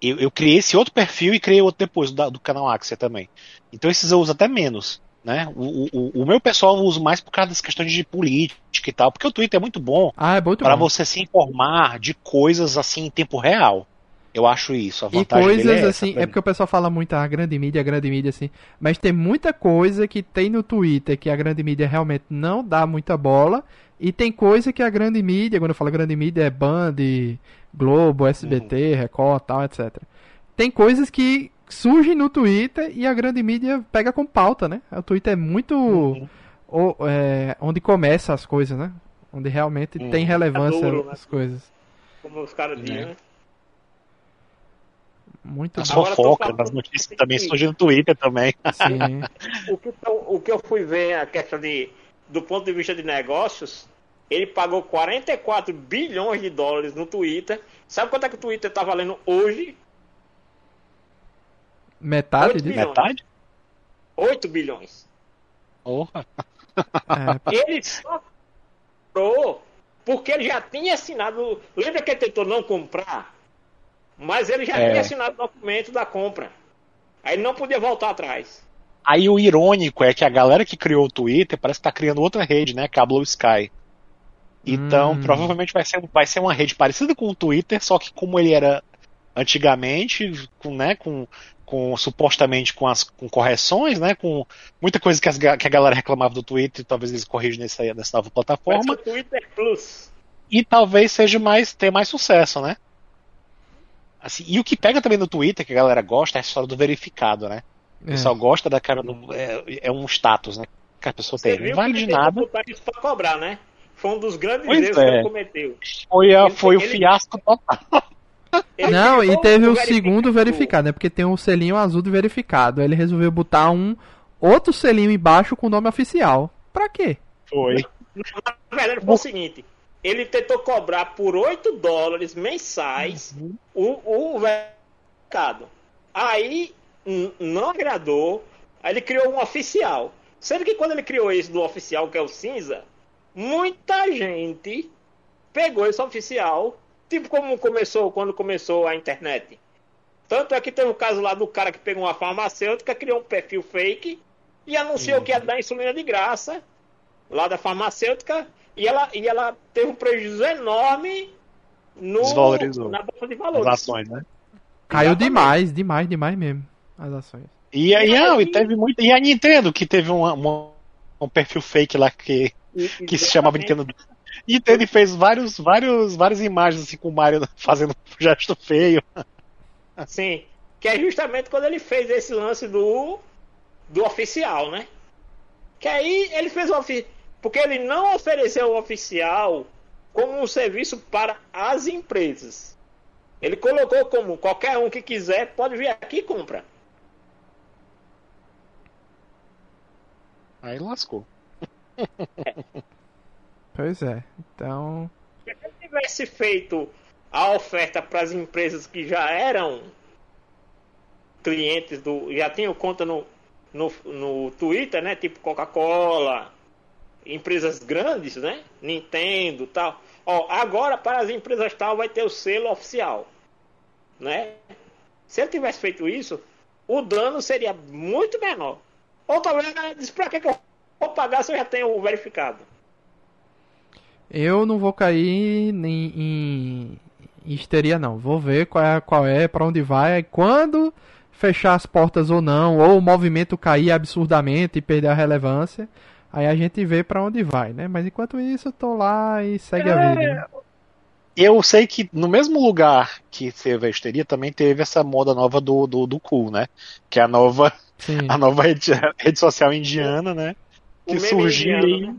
eu, eu, criei esse outro perfil e criei outro depois do, do canal Axia também. Então esses eu uso até menos. Né? O, o, o, meu pessoal eu uso mais por causa das questões de política e tal, porque o Twitter é muito bom ah, é para você se informar de coisas assim em tempo real. Eu acho isso. A vantagem e coisas é assim, é porque o pessoal fala muito a ah, grande mídia, a grande mídia assim, mas tem muita coisa que tem no Twitter que a grande mídia realmente não dá muita bola e tem coisa que a grande mídia, quando eu falo grande mídia é Band, Globo, SBT, uhum. Record, tal, etc. Tem coisas que surge no Twitter e a grande mídia pega com pauta, né? O Twitter é muito uhum. o, é, onde começa as coisas, né? Onde realmente uhum. tem relevância é duro, né? as coisas. Como os caras dizem, é. né? Muito As fofocas, as notícias também surgem no Twitter também. Sim. o, que, o que eu fui ver a questão de do ponto de vista de negócios, ele pagou 44 bilhões de dólares no Twitter. Sabe quanto é que o Twitter está valendo hoje? Metade de metade? 8 bilhões. Porra. É. Ele só comprou porque ele já tinha assinado. Lembra que ele tentou não comprar? Mas ele já é. tinha assinado o documento da compra. Aí ele não podia voltar atrás. Aí o irônico é que a galera que criou o Twitter parece que tá criando outra rede, né? Que é a Blue Sky. Então, hum. provavelmente vai ser, vai ser uma rede parecida com o Twitter, só que como ele era antigamente, com, né, com com supostamente com as com correções, né? Com muita coisa que, as, que a galera reclamava do Twitter, talvez eles corrijam nessa, nessa nova plataforma. Twitter Plus. E talvez seja mais ter mais sucesso, né? Assim, e o que pega também no Twitter, que a galera gosta, é a história do verificado, né? O é. pessoal gosta da cara do. É, é, um status, né? Que a pessoa Você tem. Não vale de nada. Isso pra cobrar, né? Foi um dos grandes pois erros é. que ele cometeu. Foi, a, foi ele, o fiasco total. Não, e teve o segundo verificado, né? Porque tem um selinho azul de verificado. Ele resolveu botar um outro selinho embaixo com o nome oficial. Pra quê? Foi. Na verdade, foi o seguinte: ele tentou cobrar por 8 dólares mensais uhum. o, o verificado. Aí não agradou. Aí ele criou um oficial. Sendo que quando ele criou esse do oficial, que é o cinza, muita gente pegou esse oficial Tipo como começou quando começou a internet. Tanto é que tem um caso lá do cara que pegou uma farmacêutica, criou um perfil fake e anunciou uhum. que ia dar insulina de graça lá da farmacêutica e ela, e ela teve um prejuízo enorme no, na bolsa de valores. As ações, né? Caiu Exatamente. demais, demais, demais mesmo as ações. E aí, não, e teve muito. E a Nintendo, que teve um, um, um perfil fake lá que, que se chamava Nintendo e ele fez vários, vários, várias imagens assim com o Mario fazendo um gesto feio. Sim. Que é justamente quando ele fez esse lance do, do oficial, né? Que aí ele fez o oficial. Porque ele não ofereceu o oficial como um serviço para as empresas. Ele colocou como qualquer um que quiser pode vir aqui e compra. Aí lascou. É. Pois é. Então. Se ele tivesse feito a oferta para as empresas que já eram clientes do. já tinham conta no, no, no Twitter, né? Tipo Coca-Cola, empresas grandes, né? Nintendo tal. Ó, agora para as empresas tal vai ter o selo oficial. Né? Se ele tivesse feito isso, o dano seria muito menor. Ou talvez diz para que, que eu vou pagar se eu já tenho o verificado? Eu não vou cair em, em, em histeria, não. Vou ver qual é, qual é para onde vai. Quando fechar as portas ou não, ou o movimento cair absurdamente e perder a relevância, aí a gente vê para onde vai, né? Mas enquanto isso, eu tô lá e segue é, a vida. Né? eu sei que no mesmo lugar que teve a histeria, também teve essa moda nova do, do, do cool, né? Que é a nova, a nova rede, rede social indiana, né? Que surgiu indiano, né?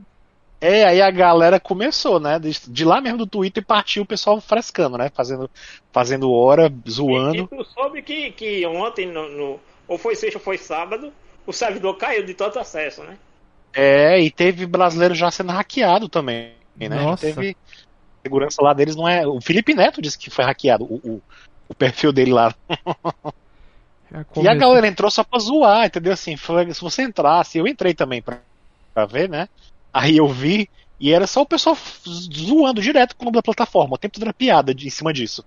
É, aí a galera começou, né? De, de, lá mesmo do Twitter partiu o pessoal frescando, né? Fazendo, fazendo hora, zoando. E, e tu soube que, que ontem, no, no, ou foi sexta ou foi sábado, o servidor caiu de todo acesso, né? É, e teve brasileiro já sendo hackeado também, né? Nossa. Teve segurança lá deles não é. O Felipe Neto disse que foi hackeado o, o, o perfil dele lá. e a galera entrou só pra zoar, entendeu? Assim, foi, se você entrasse, eu entrei também pra, pra ver, né? Aí eu vi e era só o pessoal zoando direto com o nome da plataforma. O tempo toda era piada de, em cima disso.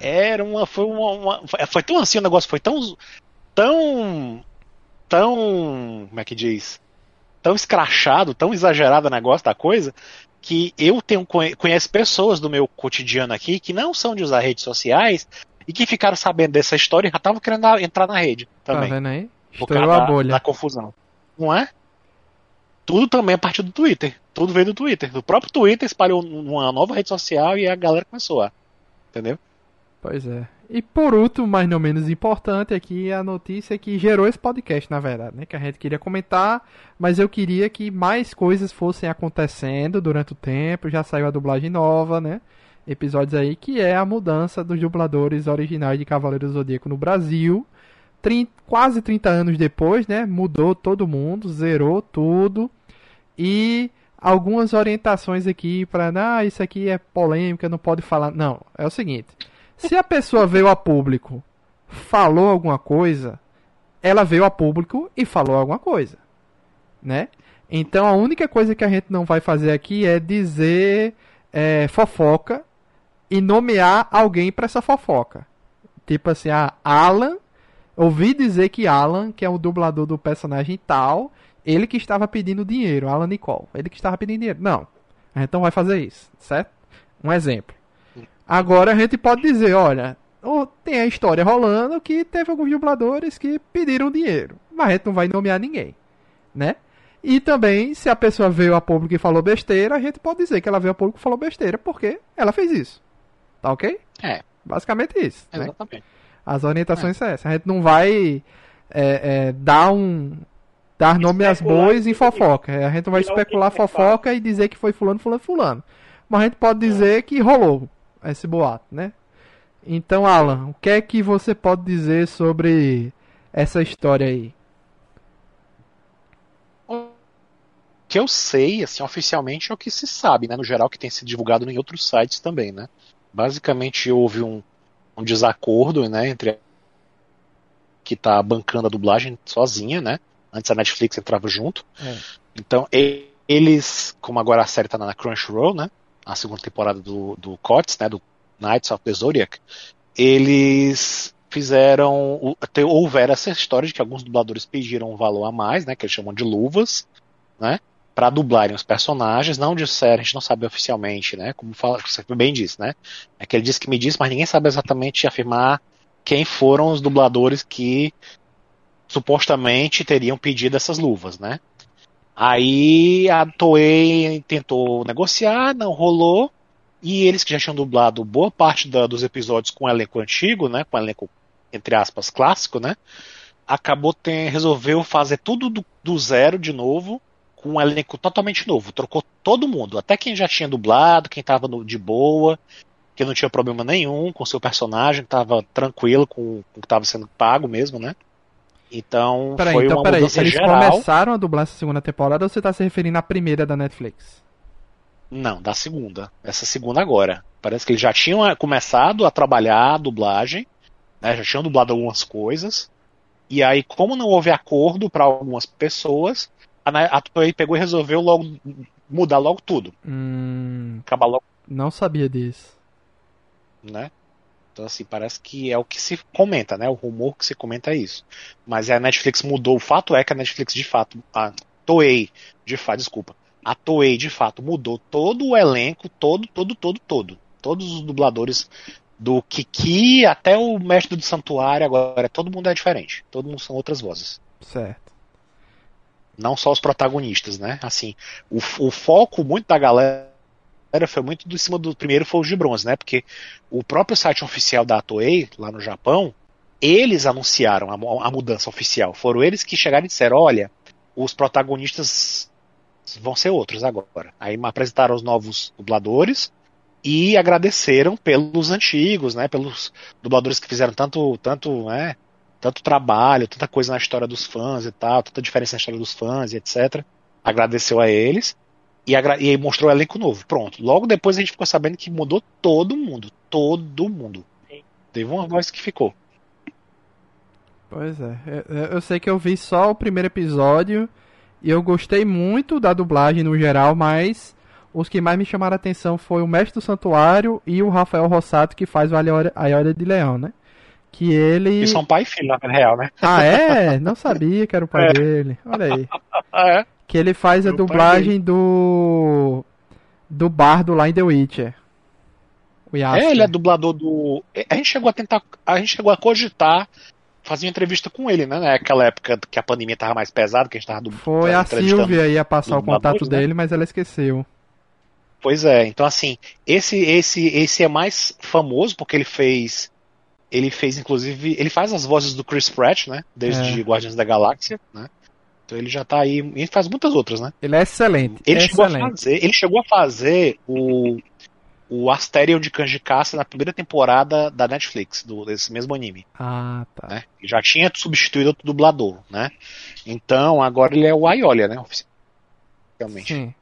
É. Era uma. Foi uma, uma, Foi tão assim o negócio, foi tão. Tão. Tão. Como é que diz? Tão escrachado, tão exagerado o negócio da coisa, que eu tenho conheço pessoas do meu cotidiano aqui que não são de usar redes sociais e que ficaram sabendo dessa história e já estavam querendo entrar na rede também. Tá vendo aí? Estourou a bolha. Da confusão. Não é? tudo também a partir do Twitter. Tudo veio do Twitter. Do próprio Twitter espalhou uma nova rede social e a galera começou a. Entendeu? Pois é. E por último, mas não menos importante, aqui a notícia que gerou esse podcast, na verdade, né? Que a gente queria comentar, mas eu queria que mais coisas fossem acontecendo durante o tempo. Já saiu a dublagem nova, né? Episódios aí, que é a mudança dos dubladores originais de Cavaleiro do Zodíaco no Brasil. 30, quase 30 anos depois, né? Mudou todo mundo, zerou tudo e algumas orientações aqui para, ah, isso aqui é polêmica, não pode falar. Não, é o seguinte: se a pessoa veio a público, falou alguma coisa, ela veio a público e falou alguma coisa, né? Então a única coisa que a gente não vai fazer aqui é dizer é, fofoca e nomear alguém para essa fofoca. Tipo assim, a ah, Alan, ouvi dizer que Alan, que é o dublador do personagem tal, ele que estava pedindo dinheiro, Alan Nicole. Ele que estava pedindo dinheiro. Não. A gente não vai fazer isso, certo? Um exemplo. Agora a gente pode dizer, olha, tem a história rolando que teve alguns dubladores que pediram dinheiro. Mas a gente não vai nomear ninguém, né? E também, se a pessoa veio a público e falou besteira, a gente pode dizer que ela veio a público e falou besteira, porque ela fez isso. Tá ok? É. Basicamente isso. Né? Exatamente. As orientações é. são essas. A gente não vai é, é, dar um, dar nome às bois em fofoca. A gente vai especular fofoca e dizer que foi fulano, fulano, fulano. Mas a gente pode dizer que rolou esse boato, né? Então, Alan, o que é que você pode dizer sobre essa história aí? O que eu sei, assim, oficialmente é o que se sabe, né? No geral, que tem sido divulgado em outros sites também, né? Basicamente houve um, um desacordo, né, entre que está bancando a dublagem sozinha, né? Antes a Netflix entrava junto. É. Então, eles, como agora a série está na Crunchyroll, né? A segunda temporada do, do né? Do Knights of the Zodiac, eles fizeram. Houveram essa história de que alguns dubladores pediram um valor a mais, né? Que eles chamam de luvas, né? Para dublarem os personagens, não disseram, a gente não sabe oficialmente, né? Como fala, você bem disse, né? É que ele disse que me disse, mas ninguém sabe exatamente afirmar quem foram os dubladores que supostamente teriam pedido essas luvas, né? Aí a Toei tentou negociar, não rolou, e eles que já tinham dublado boa parte da, dos episódios com elenco antigo, né, com elenco entre aspas clássico, né, acabou ter, resolveu fazer tudo do, do zero de novo, com um elenco totalmente novo, trocou todo mundo, até quem já tinha dublado, quem estava de boa, que não tinha problema nenhum com seu personagem, estava tranquilo com, com o que estava sendo pago mesmo, né? Então peraí, foi então, uma peraí, mudança eles geral. começaram a dublar essa segunda temporada ou você está se referindo à primeira da Netflix? Não, da segunda. Essa segunda agora. Parece que eles já tinham eh, começado a trabalhar a dublagem, né, já tinham dublado algumas coisas. E aí, como não houve acordo para algumas pessoas, a, a Toei pegou e resolveu logo mudar logo tudo. Hum, Acabar logo. Não sabia disso. Né? Então, assim, parece que é o que se comenta, né? O rumor que se comenta é isso. Mas a Netflix mudou. O fato é que a Netflix, de fato, a Toei, de fato, desculpa, a Toei, de fato, mudou todo o elenco, todo, todo, todo, todo. Todos os dubladores do Kiki até o mestre do santuário, agora todo mundo é diferente. Todo mundo são outras vozes. Certo. Não só os protagonistas, né? Assim, o, o foco muito da galera foi muito do cima do primeiro foi o de bronze, né? Porque o próprio site oficial da Toei, lá no Japão, eles anunciaram a, a mudança oficial. Foram eles que chegaram e disseram: olha, os protagonistas vão ser outros agora. Aí apresentaram os novos dubladores e agradeceram pelos antigos, né? Pelos dubladores que fizeram tanto, tanto, né? Tanto trabalho, tanta coisa na história dos fãs e tal, tanta diferença na história dos fãs e etc. Agradeceu a eles e, e mostrou o elenco novo. Pronto. Logo depois a gente ficou sabendo que mudou todo mundo. Todo mundo. Teve uma voz que ficou. Pois é. Eu, eu sei que eu vi só o primeiro episódio e eu gostei muito da dublagem no geral, mas os que mais me chamaram a atenção foi o Mestre do Santuário e o Rafael Rossato, que faz o Aioria de Leão, né? Que ele. E são pai e filho, na real, né? Ah, é? Não sabia que era o pai é. dele. Olha aí. é. Que ele faz a dublagem do. Do bardo lá em The Witcher. É, ele é dublador do. A gente chegou a tentar. A gente chegou a cogitar fazer uma entrevista com ele, né? Naquela época que a pandemia tava mais pesada, que a gente tava do, Foi a Silvia ia passar o contato né? dele, mas ela esqueceu. Pois é, então assim, esse esse esse é mais famoso porque ele fez ele fez inclusive, ele faz as vozes do Chris Pratt, né? Desde é. Guardiões da Galáxia, né? Então ele já tá aí. E faz muitas outras, né? Ele é excelente. Ele, é chegou, excelente. A fazer, ele chegou a fazer o, o Asterion de Kanji Kassa na primeira temporada da Netflix, do, desse mesmo anime. Ah, tá. Né? Já tinha substituído outro dublador, né? Então agora ele é o Aiolia, né? Oficialmente. Sim.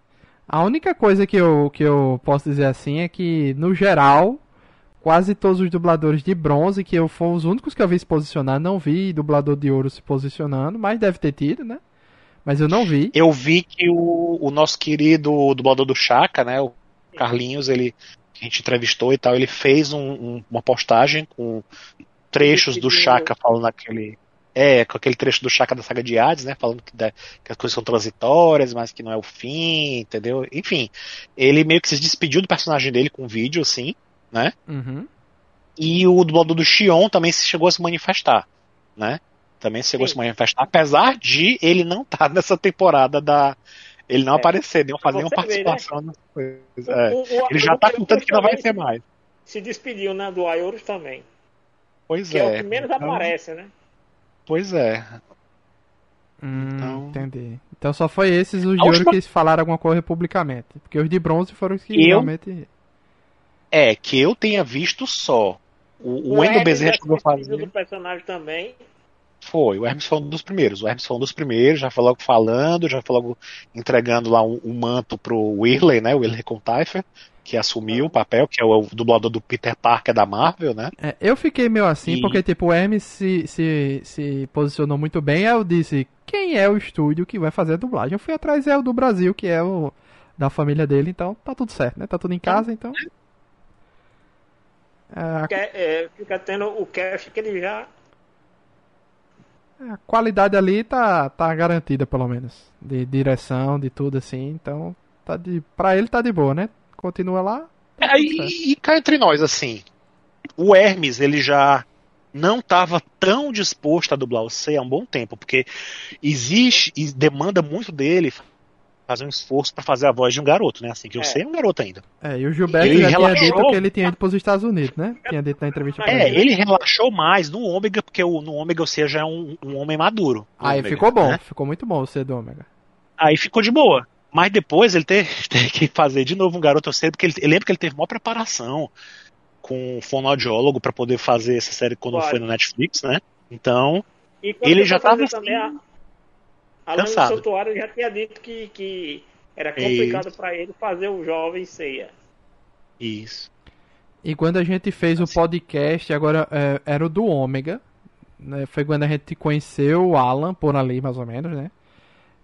A única coisa que eu, que eu posso dizer assim é que, no geral, quase todos os dubladores de bronze, que eu foram os únicos que eu vi se posicionar, não vi dublador de ouro se posicionando, mas deve ter tido, né? Mas eu não vi. Eu vi que o, o nosso querido dublador do Chaka, né, o Carlinhos, ele a gente entrevistou e tal, ele fez um, um, uma postagem com trechos do Chaka falando aquele é, com aquele trecho do Chaka da saga de Hades, né? Falando que, da, que, as coisas são transitórias, mas que não é o fim, entendeu? Enfim, ele meio que se despediu do personagem dele com um vídeo, assim, né? Uhum. E o dublador do Xion também se chegou a se manifestar, né? Também chegou a se manifestar, apesar de ele não estar tá nessa temporada da. Ele não é. aparecer, não fazer nenhuma participação né? nas É. O, o, ele já está contando que não vai ser mais. Se despediu, né? Do Ayorus também. Pois que é. é o que menos então... aparece, né? Pois é. Hum, então... Entendi. Então só foi esses os de ouro última... que falaram alguma coisa publicamente. Porque os de bronze foram os que eu... realmente. É, que eu tenha visto só. O, o, o Wendel Bezerra chegou a fazer. do personagem também. Foi, o Hermes foi um dos primeiros. O Hermes foi um dos primeiros, já foi logo falando, já foi logo entregando lá um, um manto pro Whirley, né? O Whirley Contaifer, que assumiu o papel, que é o dublador do Peter Parker da Marvel, né? É, eu fiquei meio assim, e... porque tipo, o Hermes se, se, se posicionou muito bem, aí eu disse, quem é o estúdio que vai fazer a dublagem? Eu fui atrás, é o do Brasil, que é o da família dele, então tá tudo certo, né? Tá tudo em casa, então... É, é, fica tendo o cash que ele já a qualidade ali tá, tá garantida, pelo menos. De direção, de tudo assim. Então, tá de, pra ele tá de boa, né? Continua lá. Tá é, e, e cá entre nós, assim. O Hermes, ele já não estava tão disposto a dublar o C há um bom tempo, porque existe e demanda muito dele fazer um esforço para fazer a voz de um garoto, né? Assim, que eu é. sei é um garoto ainda. É, e o Gilberto ele já relaxou... tinha dito que ele tinha ido para os Estados Unidos, né? Tinha dito na entrevista É, ele. ele relaxou mais no Ômega, porque o, no Ômega você já é um, um homem maduro. Aí ômega, ficou bom, né? ficou muito bom o ser do Ômega. Aí ficou de boa. Mas depois ele teve, teve que fazer de novo um garoto, eu sei, porque ele, eu lembro que ele teve maior preparação com um fonoaudiólogo para poder fazer essa série quando foi no Netflix, né? Então, ele já tava assim, Alan cansado. Santuário já tinha dito que, que era complicado para ele fazer o jovem ceia. Isso. E quando a gente fez assim. o podcast, agora é, era o do Ômega. Né? Foi quando a gente conheceu o Alan, por ali mais ou menos, né?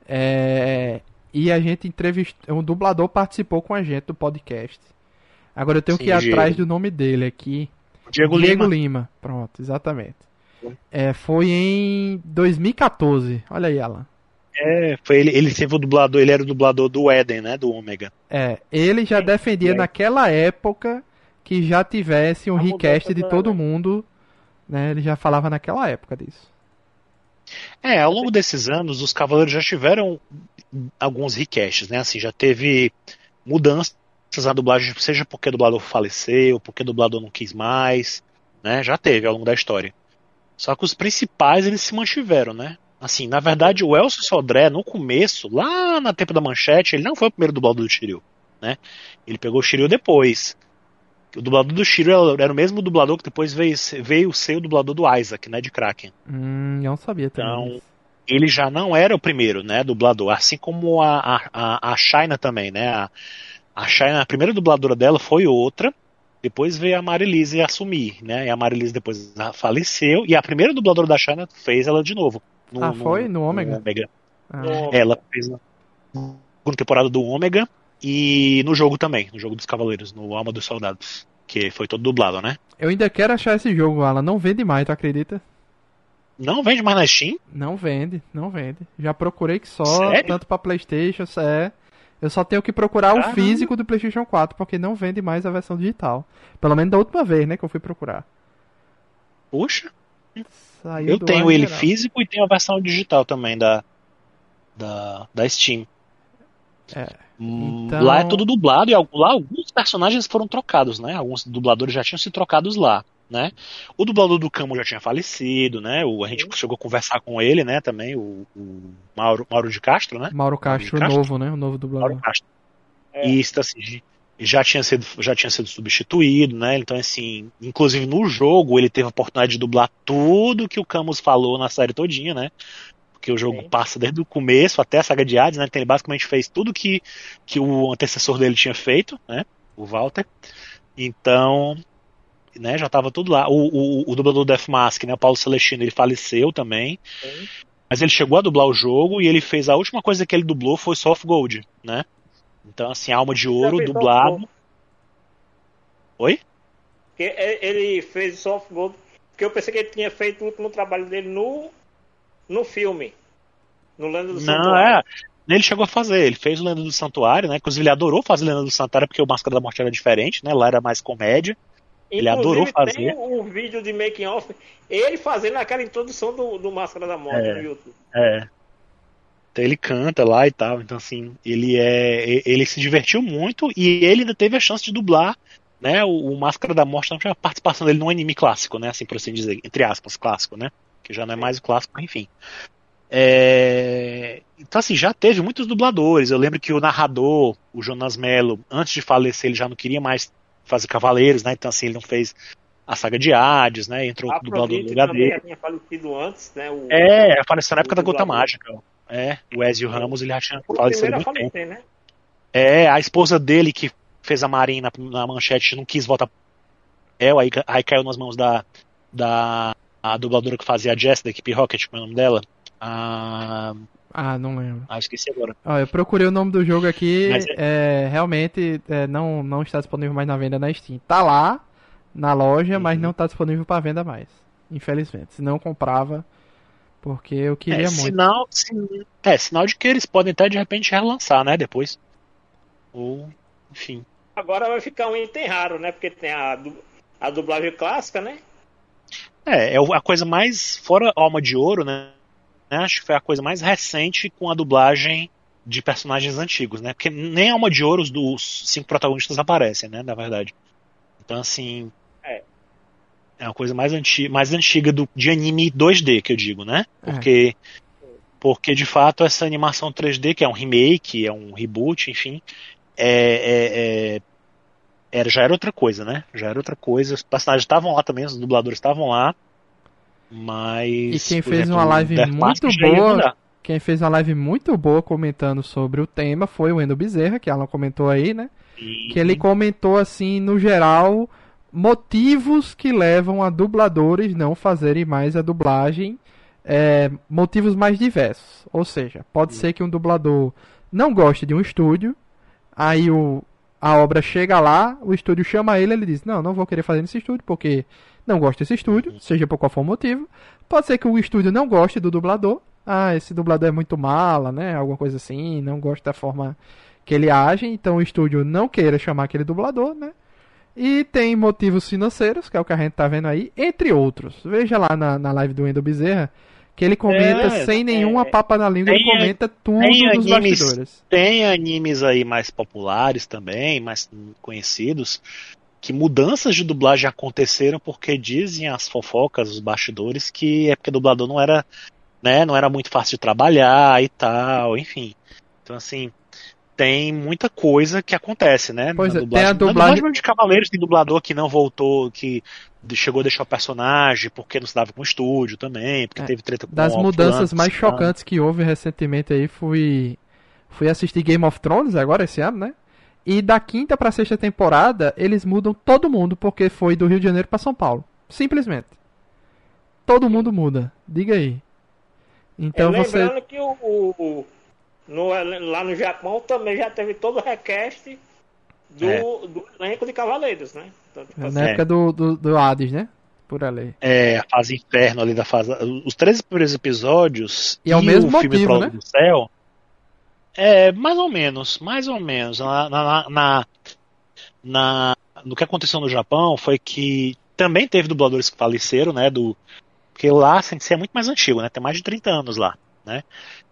É, e a gente entrevistou. Um dublador participou com a gente do podcast. Agora eu tenho Sim, que ir Diego. atrás do nome dele aqui. Diego, Diego Lima. Lima. Pronto, exatamente. É, foi em 2014. Olha aí, Alan. É, foi ele, ele teve o dublador, ele era o dublador do Eden, né, do Ômega. É, ele já defendia naquela época que já tivesse um request de todo mundo, né? Ele já falava naquela época disso. É, ao longo desses anos, os Cavaleiros já tiveram alguns requests, né? Assim, já teve mudanças a dublagem, seja porque o dublador faleceu, porque o dublador não quis mais, né? Já teve ao longo da história. Só que os principais eles se mantiveram, né? Assim, na verdade, o Elcio Sodré, no começo, lá na tempo da manchete, ele não foi o primeiro dublador do Shiryu, né? Ele pegou o Shiryu depois. O dublador do Shiryu era o mesmo dublador que depois veio, veio ser o dublador do Isaac, né? De Kraken. Hum, não sabia também. Então, ele já não era o primeiro, né? Dublador. Assim como a, a, a China também, né? A, a China, a primeira dubladora dela foi outra. Depois veio a Marilise assumir, né? E a Marilise depois faleceu. E a primeira dubladora da China fez ela de novo. No, ah, foi? No, no Ômega? Ômega. Ah. Ela fez na segunda temporada do Ômega e no jogo também, no jogo dos Cavaleiros, no Alma dos Soldados. Que foi todo dublado, né? Eu ainda quero achar esse jogo, Alan. Não vende mais, tu acredita? Não vende mais na Steam? Não vende, não vende. Já procurei que só, Sério? tanto pra Playstation, é. Eu só tenho que procurar Caramba. o físico do PlayStation 4, porque não vende mais a versão digital. Pelo menos da última vez, né, que eu fui procurar. Puxa. Saiu eu tenho ele geral. físico e tenho a versão digital também da, da, da Steam. É, hum, então... Lá é tudo dublado e lá alguns personagens foram trocados, né? Alguns dubladores já tinham se trocados lá, né? O dublador do Camo já tinha falecido, né? O, a gente chegou a conversar com ele, né? Também o, o Mauro, Mauro de Castro, né? Mauro Castro, Mauro Castro. novo, né? O novo dublador. Mauro Castro. É. E isso, assim, já tinha sido já tinha sido substituído, né? Então assim, inclusive no jogo ele teve a oportunidade de dublar tudo que o Camus falou na série todinha, né? Porque o jogo Sim. passa desde o começo até a saga de Hades, né? Então ele basicamente fez tudo que que o antecessor dele tinha feito, né? O Walter. Então, né, já estava tudo lá. O, o, o dublador do Death Mask, né, o Paulo Celestino, ele faleceu também. Sim. Mas ele chegou a dublar o jogo e ele fez a última coisa que ele dublou foi Soft Gold, né? Então, assim, Alma de Ouro, dublado. Oi? Ele fez Soft Gold, porque eu pensei que ele tinha feito o último trabalho dele no, no filme. No Lenda do Santuário. Não, é. Ele chegou a fazer, ele fez o Lenda do Santuário, né? Inclusive ele adorou fazer Lenda do Santuário porque o Máscara da Morte era diferente, né? Lá era mais comédia. Ele adorou fazer. Tem um vídeo de making off, ele fazendo aquela introdução do, do Máscara da Morte é, no YouTube. É. Então ele canta lá e tal. Então, assim, ele é. Ele se divertiu muito e ele ainda teve a chance de dublar, né? O, o Máscara da Morte tinha a participação dele num anime clássico, né? Assim, por assim dizer, entre aspas, clássico, né? Que já não é mais o clássico, enfim. É... Então, assim, já teve muitos dubladores. Eu lembro que o narrador, o Jonas Mello, antes de falecer, ele já não queria mais fazer Cavaleiros, né? Então, assim, ele não fez a saga de Hades, né? Entrou o dublador no lugar dele. tinha falecido antes, né? O... É, apareceu na época da Gota Mágica. É, o Ezio Ramos, ele já tinha falecido muito tempo. Né? É, a esposa dele que fez a Marina na manchete não quis voltar é, aí, aí caiu nas mãos da, da a dubladora que fazia a Jess da equipe Rocket, como é o nome dela? Ah, ah, não lembro. Ah, esqueci agora. Ah, eu procurei o nome do jogo aqui, é... É, realmente é, não, não está disponível mais na venda na Steam. Tá lá na loja, uhum. mas não está disponível para venda mais. Infelizmente. Se não comprava, porque eu queria é, muito. Sinal, sin... É, sinal de que eles podem até de repente relançar, né? Depois. Ou, enfim. Agora vai ficar um item raro, né? Porque tem a, a dublagem clássica, né? É, é a coisa mais. Fora Alma de Ouro, né? Acho que foi a coisa mais recente com a dublagem de personagens antigos, né? Porque nem Alma de Ouro dos cinco protagonistas aparecem, né? Na verdade. Então, assim, é uma coisa mais, anti mais antiga do, de anime 2D, que eu digo, né? É. Porque, é. porque de fato essa animação 3D, que é um remake, é um reboot, enfim, é, é, é, era, já era outra coisa, né? Já era outra coisa. Os personagens estavam lá também, os dubladores estavam lá. Mas. E quem fez exemplo, uma live muito boa. Quem fez uma live muito boa comentando sobre o tema foi o Endo Bezerra, que ela comentou aí, né? E... Que ele comentou assim, no geral, motivos que levam a dubladores não fazerem mais a dublagem, é, motivos mais diversos. Ou seja, pode ser que um dublador não goste de um estúdio, aí o, a obra chega lá, o estúdio chama ele, ele diz: Não, não vou querer fazer nesse estúdio porque não gosto desse estúdio, seja por qual for o motivo. Pode ser que o estúdio não goste do dublador, ah, esse dublador é muito mala, né? Alguma coisa assim, não gosta da forma que ele age, então o estúdio não queira chamar aquele dublador, né? E tem motivos financeiros, que é o que a gente tá vendo aí, entre outros. Veja lá na, na live do Endo Bezerra, que ele comenta é, sem nenhuma é, papa na língua, ele comenta tudo dos animes, bastidores. Tem animes aí mais populares também, mais conhecidos, que mudanças de dublagem aconteceram porque dizem as fofocas, os bastidores, que é porque o dublador não era, né, não era muito fácil de trabalhar e tal, enfim. Então assim, tem muita coisa que acontece, né? Pois é, tem a dublagem de Cavaleiros tem dublador que não voltou, que chegou a deixar o personagem porque não se dava com o estúdio também, porque é, teve treta com Das mudanças mais chocantes que houve recentemente aí fui fui assistir Game of Thrones agora esse ano, né? E da quinta para sexta temporada, eles mudam todo mundo porque foi do Rio de Janeiro para São Paulo. Simplesmente. Todo mundo muda. Diga aí. Então é, você lembrando que o, o no, lá no Japão também já teve todo o request do, é. do elenco de Cavaleiros, né? Então, tipo, Na assim, época do, do, do Hades, né? Por ali. É, a fase inferno ali da fase. Os três primeiros episódios. E é o mesmo o filme motivo, né? do Céu. É, mais ou menos, mais ou menos. Na, na, na, na, no que aconteceu no Japão foi que também teve dubladores que faleceram, né? Do, porque lá assim, é muito mais antigo, né? Tem mais de 30 anos lá, né?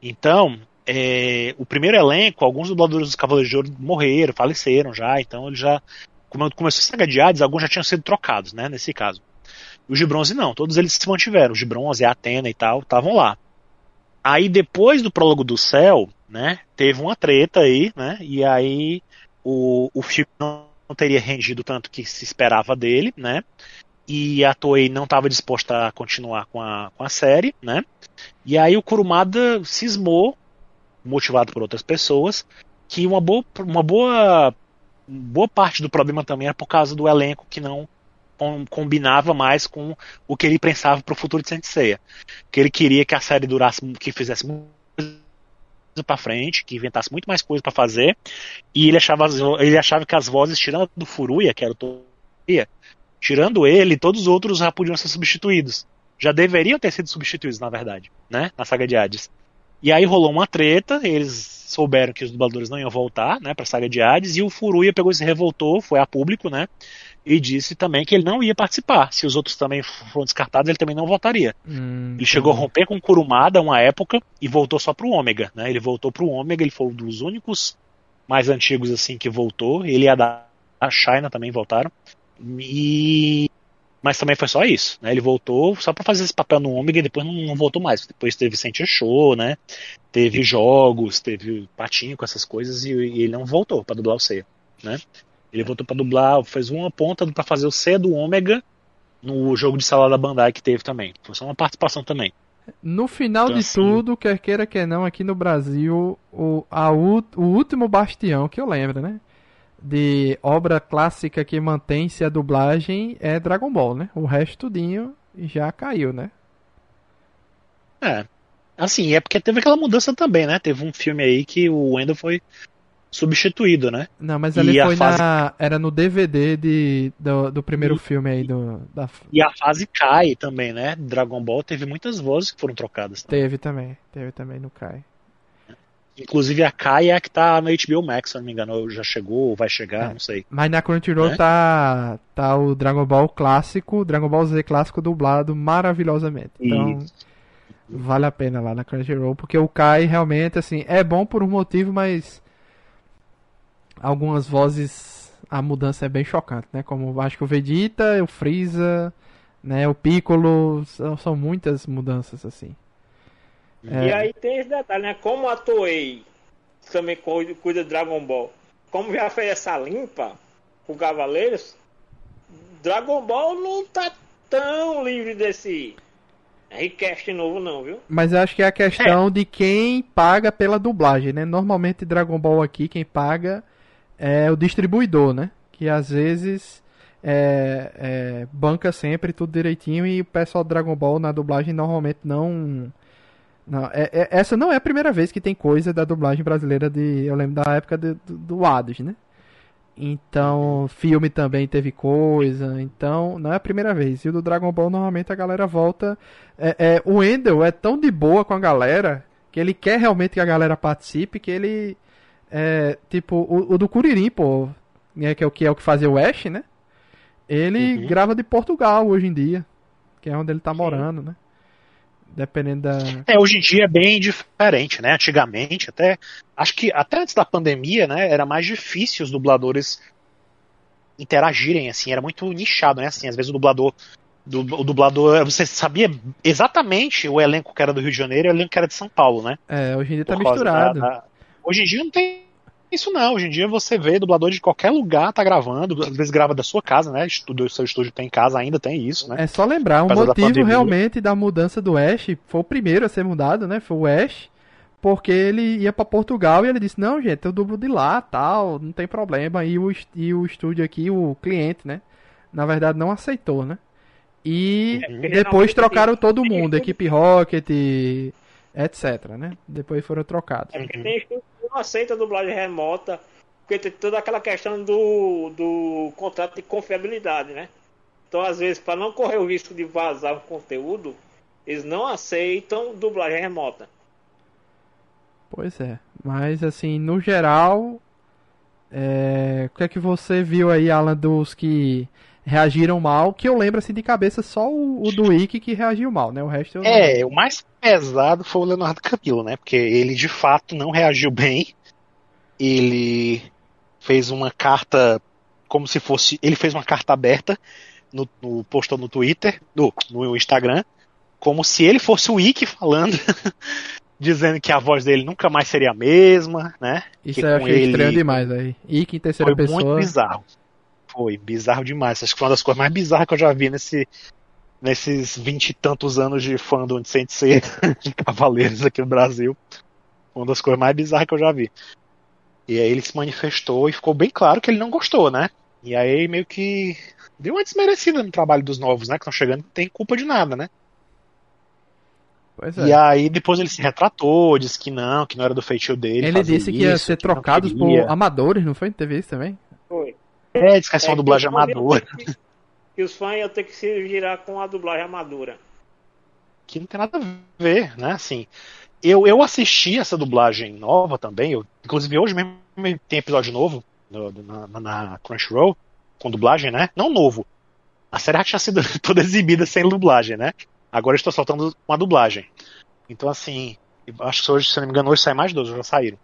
Então, é, o primeiro elenco, alguns dubladores dos Cavaleiros de Ouro morreram, faleceram já, então ele já. Como começou a saga de Hades, alguns já tinham sido trocados, né? Nesse caso. Os de bronze não, todos eles se mantiveram. Os de bronze, a Atena e tal, estavam lá. Aí depois do prólogo do céu, né? Teve uma treta aí, né? E aí o, o filme não teria rendido tanto que se esperava dele, né? E a Toei não estava disposta a continuar com a, com a série, né? E aí o Kurumada cismou motivado por outras pessoas, que uma boa, uma boa, boa parte do problema também é por causa do elenco que não combinava mais com o que ele pensava para o futuro de Senseiya. Que ele queria que a série durasse, que fizesse muito para frente, que inventasse muito mais coisa para fazer, e ele achava, ele achava que as vozes, tirando do Furuya, que era o Toya, tirando ele, todos os outros já podiam ser substituídos. Já deveriam ter sido substituídos, na verdade, né? Na saga de Hades. E aí rolou uma treta, eles souberam que os dubladores não iam voltar, né, pra saga de Hades, e o Furuya pegou e se revoltou, foi a público, né, e disse também que ele não ia participar. Se os outros também foram descartados, ele também não voltaria. Hum, ele chegou a romper com o Kurumada uma época e voltou só pro Ômega, né, ele voltou pro Ômega, ele foi um dos únicos mais antigos, assim, que voltou, ele e a da China também voltaram, e mas também foi só isso, né? Ele voltou só para fazer esse papel no Ômega e depois não, não, voltou mais. Depois teve Sente Show, né? Teve jogos, teve patinho com essas coisas e, e ele não voltou para dublar o Seiya, né? Ele voltou para dublar, fez uma ponta para fazer o C do Ômega no jogo de sala da Bandai que teve também. Foi só uma participação também. No final então, de assim, tudo, quer queira quer não, aqui no Brasil, o, a, o último bastião que eu lembro, né? De obra clássica que mantém-se a dublagem é Dragon Ball, né? O resto tudinho já caiu, né? É. Assim, é porque teve aquela mudança também, né? Teve um filme aí que o Wendell foi substituído, né? Não, mas ali foi fase... na. Era no DVD de, do, do primeiro e, filme aí do. Da... E a fase cai também, né? Dragon Ball teve muitas vozes que foram trocadas. Também. Teve também, teve também no Kai. Inclusive a Kai é a que tá no HBO Max, se não me engano, já chegou ou vai chegar, é. não sei. Mas na Crunchyroll é? tá, tá o Dragon Ball clássico, Dragon Ball Z clássico dublado maravilhosamente. Então, Isso. vale a pena lá na Crunchyroll, porque o Kai realmente, assim, é bom por um motivo, mas algumas vozes, a mudança é bem chocante, né? Como acho que o Vegeta, o Freeza, né, o Piccolo, são, são muitas mudanças, assim. É. E aí tem esse detalhe, né? Como a Toei também cuida, cuida de Dragon Ball, como já fez essa limpa com Cavaleiros, Dragon Ball não tá tão livre desse request novo não, viu? Mas eu acho que é a questão é. de quem paga pela dublagem, né? Normalmente Dragon Ball aqui, quem paga é o distribuidor, né? Que às vezes é, é, banca sempre tudo direitinho e o pessoal do Dragon Ball na dublagem normalmente não não, é, é, essa não é a primeira vez que tem coisa da dublagem brasileira de. Eu lembro da época de, do, do Hades, né? Então, filme também teve coisa. Então, não é a primeira vez. E o do Dragon Ball, normalmente a galera volta. É, é, o Endel é tão de boa com a galera que ele quer realmente que a galera participe. Que ele. É, tipo, o, o do Kuririn, pô, né, que é o que é o que fazia o Ash, né? Ele uhum. grava de Portugal hoje em dia, que é onde ele tá Sim. morando, né? Dependendo da. É, hoje em dia é bem diferente, né? Antigamente, até. Acho que até antes da pandemia, né? Era mais difícil os dubladores interagirem, assim, era muito nichado, né? Assim, às vezes o dublador. Do, o dublador, você sabia exatamente o elenco que era do Rio de Janeiro e o elenco que era de São Paulo, né? É, hoje em dia tá misturado. Da, da... Hoje em dia não tem isso não. Hoje em dia você vê dublador de qualquer lugar tá gravando, às vezes grava da sua casa, né? Estúdio, seu estúdio tem em casa, ainda tem isso, né? É só lembrar, o motivo da realmente da mudança do Ash foi o primeiro a ser mudado, né? Foi o Ash, porque ele ia para Portugal e ele disse: "Não, gente, eu dublo de lá, tal, não tem problema". E o e o estúdio aqui, o cliente, né? Na verdade não aceitou, né? E é, depois trocaram todo mundo, equipe Rocket, etc, né? Depois foram trocados. É, tem estúdio não aceita dublagem remota, porque tem toda aquela questão do, do contrato de confiabilidade, né? Então, às vezes, para não correr o risco de vazar o conteúdo, eles não aceitam dublagem remota. Pois é, mas assim, no geral, é... o que é que você viu aí, Alan, dos que reagiram mal, que eu lembro assim de cabeça só o, o do Ike que reagiu mal, né? O resto eu É, o mais pesado foi o Leonardo Camilo, né? Porque ele de fato não reagiu bem. Ele fez uma carta como se fosse. Ele fez uma carta aberta no, no postou no Twitter, no, no Instagram, como se ele fosse o Ike falando. dizendo que a voz dele nunca mais seria a mesma, né? Isso que eu achei ele... estranho demais aí. Ike em terceira foi pessoa. Muito bizarro. Foi bizarro demais. Acho que foi uma das coisas mais bizarras que eu já vi nesse, nesses vinte e tantos anos de fandom de Sensei de Cavaleiros aqui no Brasil. Uma das coisas mais bizarras que eu já vi. E aí ele se manifestou e ficou bem claro que ele não gostou, né? E aí meio que deu uma desmerecida no trabalho dos novos, né? Que estão chegando, não tem culpa de nada, né? É. E aí depois ele se retratou, disse que não, que não era do feitio dele. Ele disse que ia ser trocados por amadores, não foi? Teve isso também? Foi. É, diz que é só é, dublagem amadora. Que, que, os fãs iam ter que se virar com a dublagem amadora. Que não tem nada a ver, né? Assim, eu, eu assisti essa dublagem nova também. Eu, inclusive hoje mesmo tem episódio novo no, na, na Crunchyroll, com dublagem, né? Não novo. A série já tinha sido toda exibida sem dublagem, né? Agora estou soltando uma dublagem. Então, assim, acho que hoje, se não me engano, hoje sai mais dois, já saíram.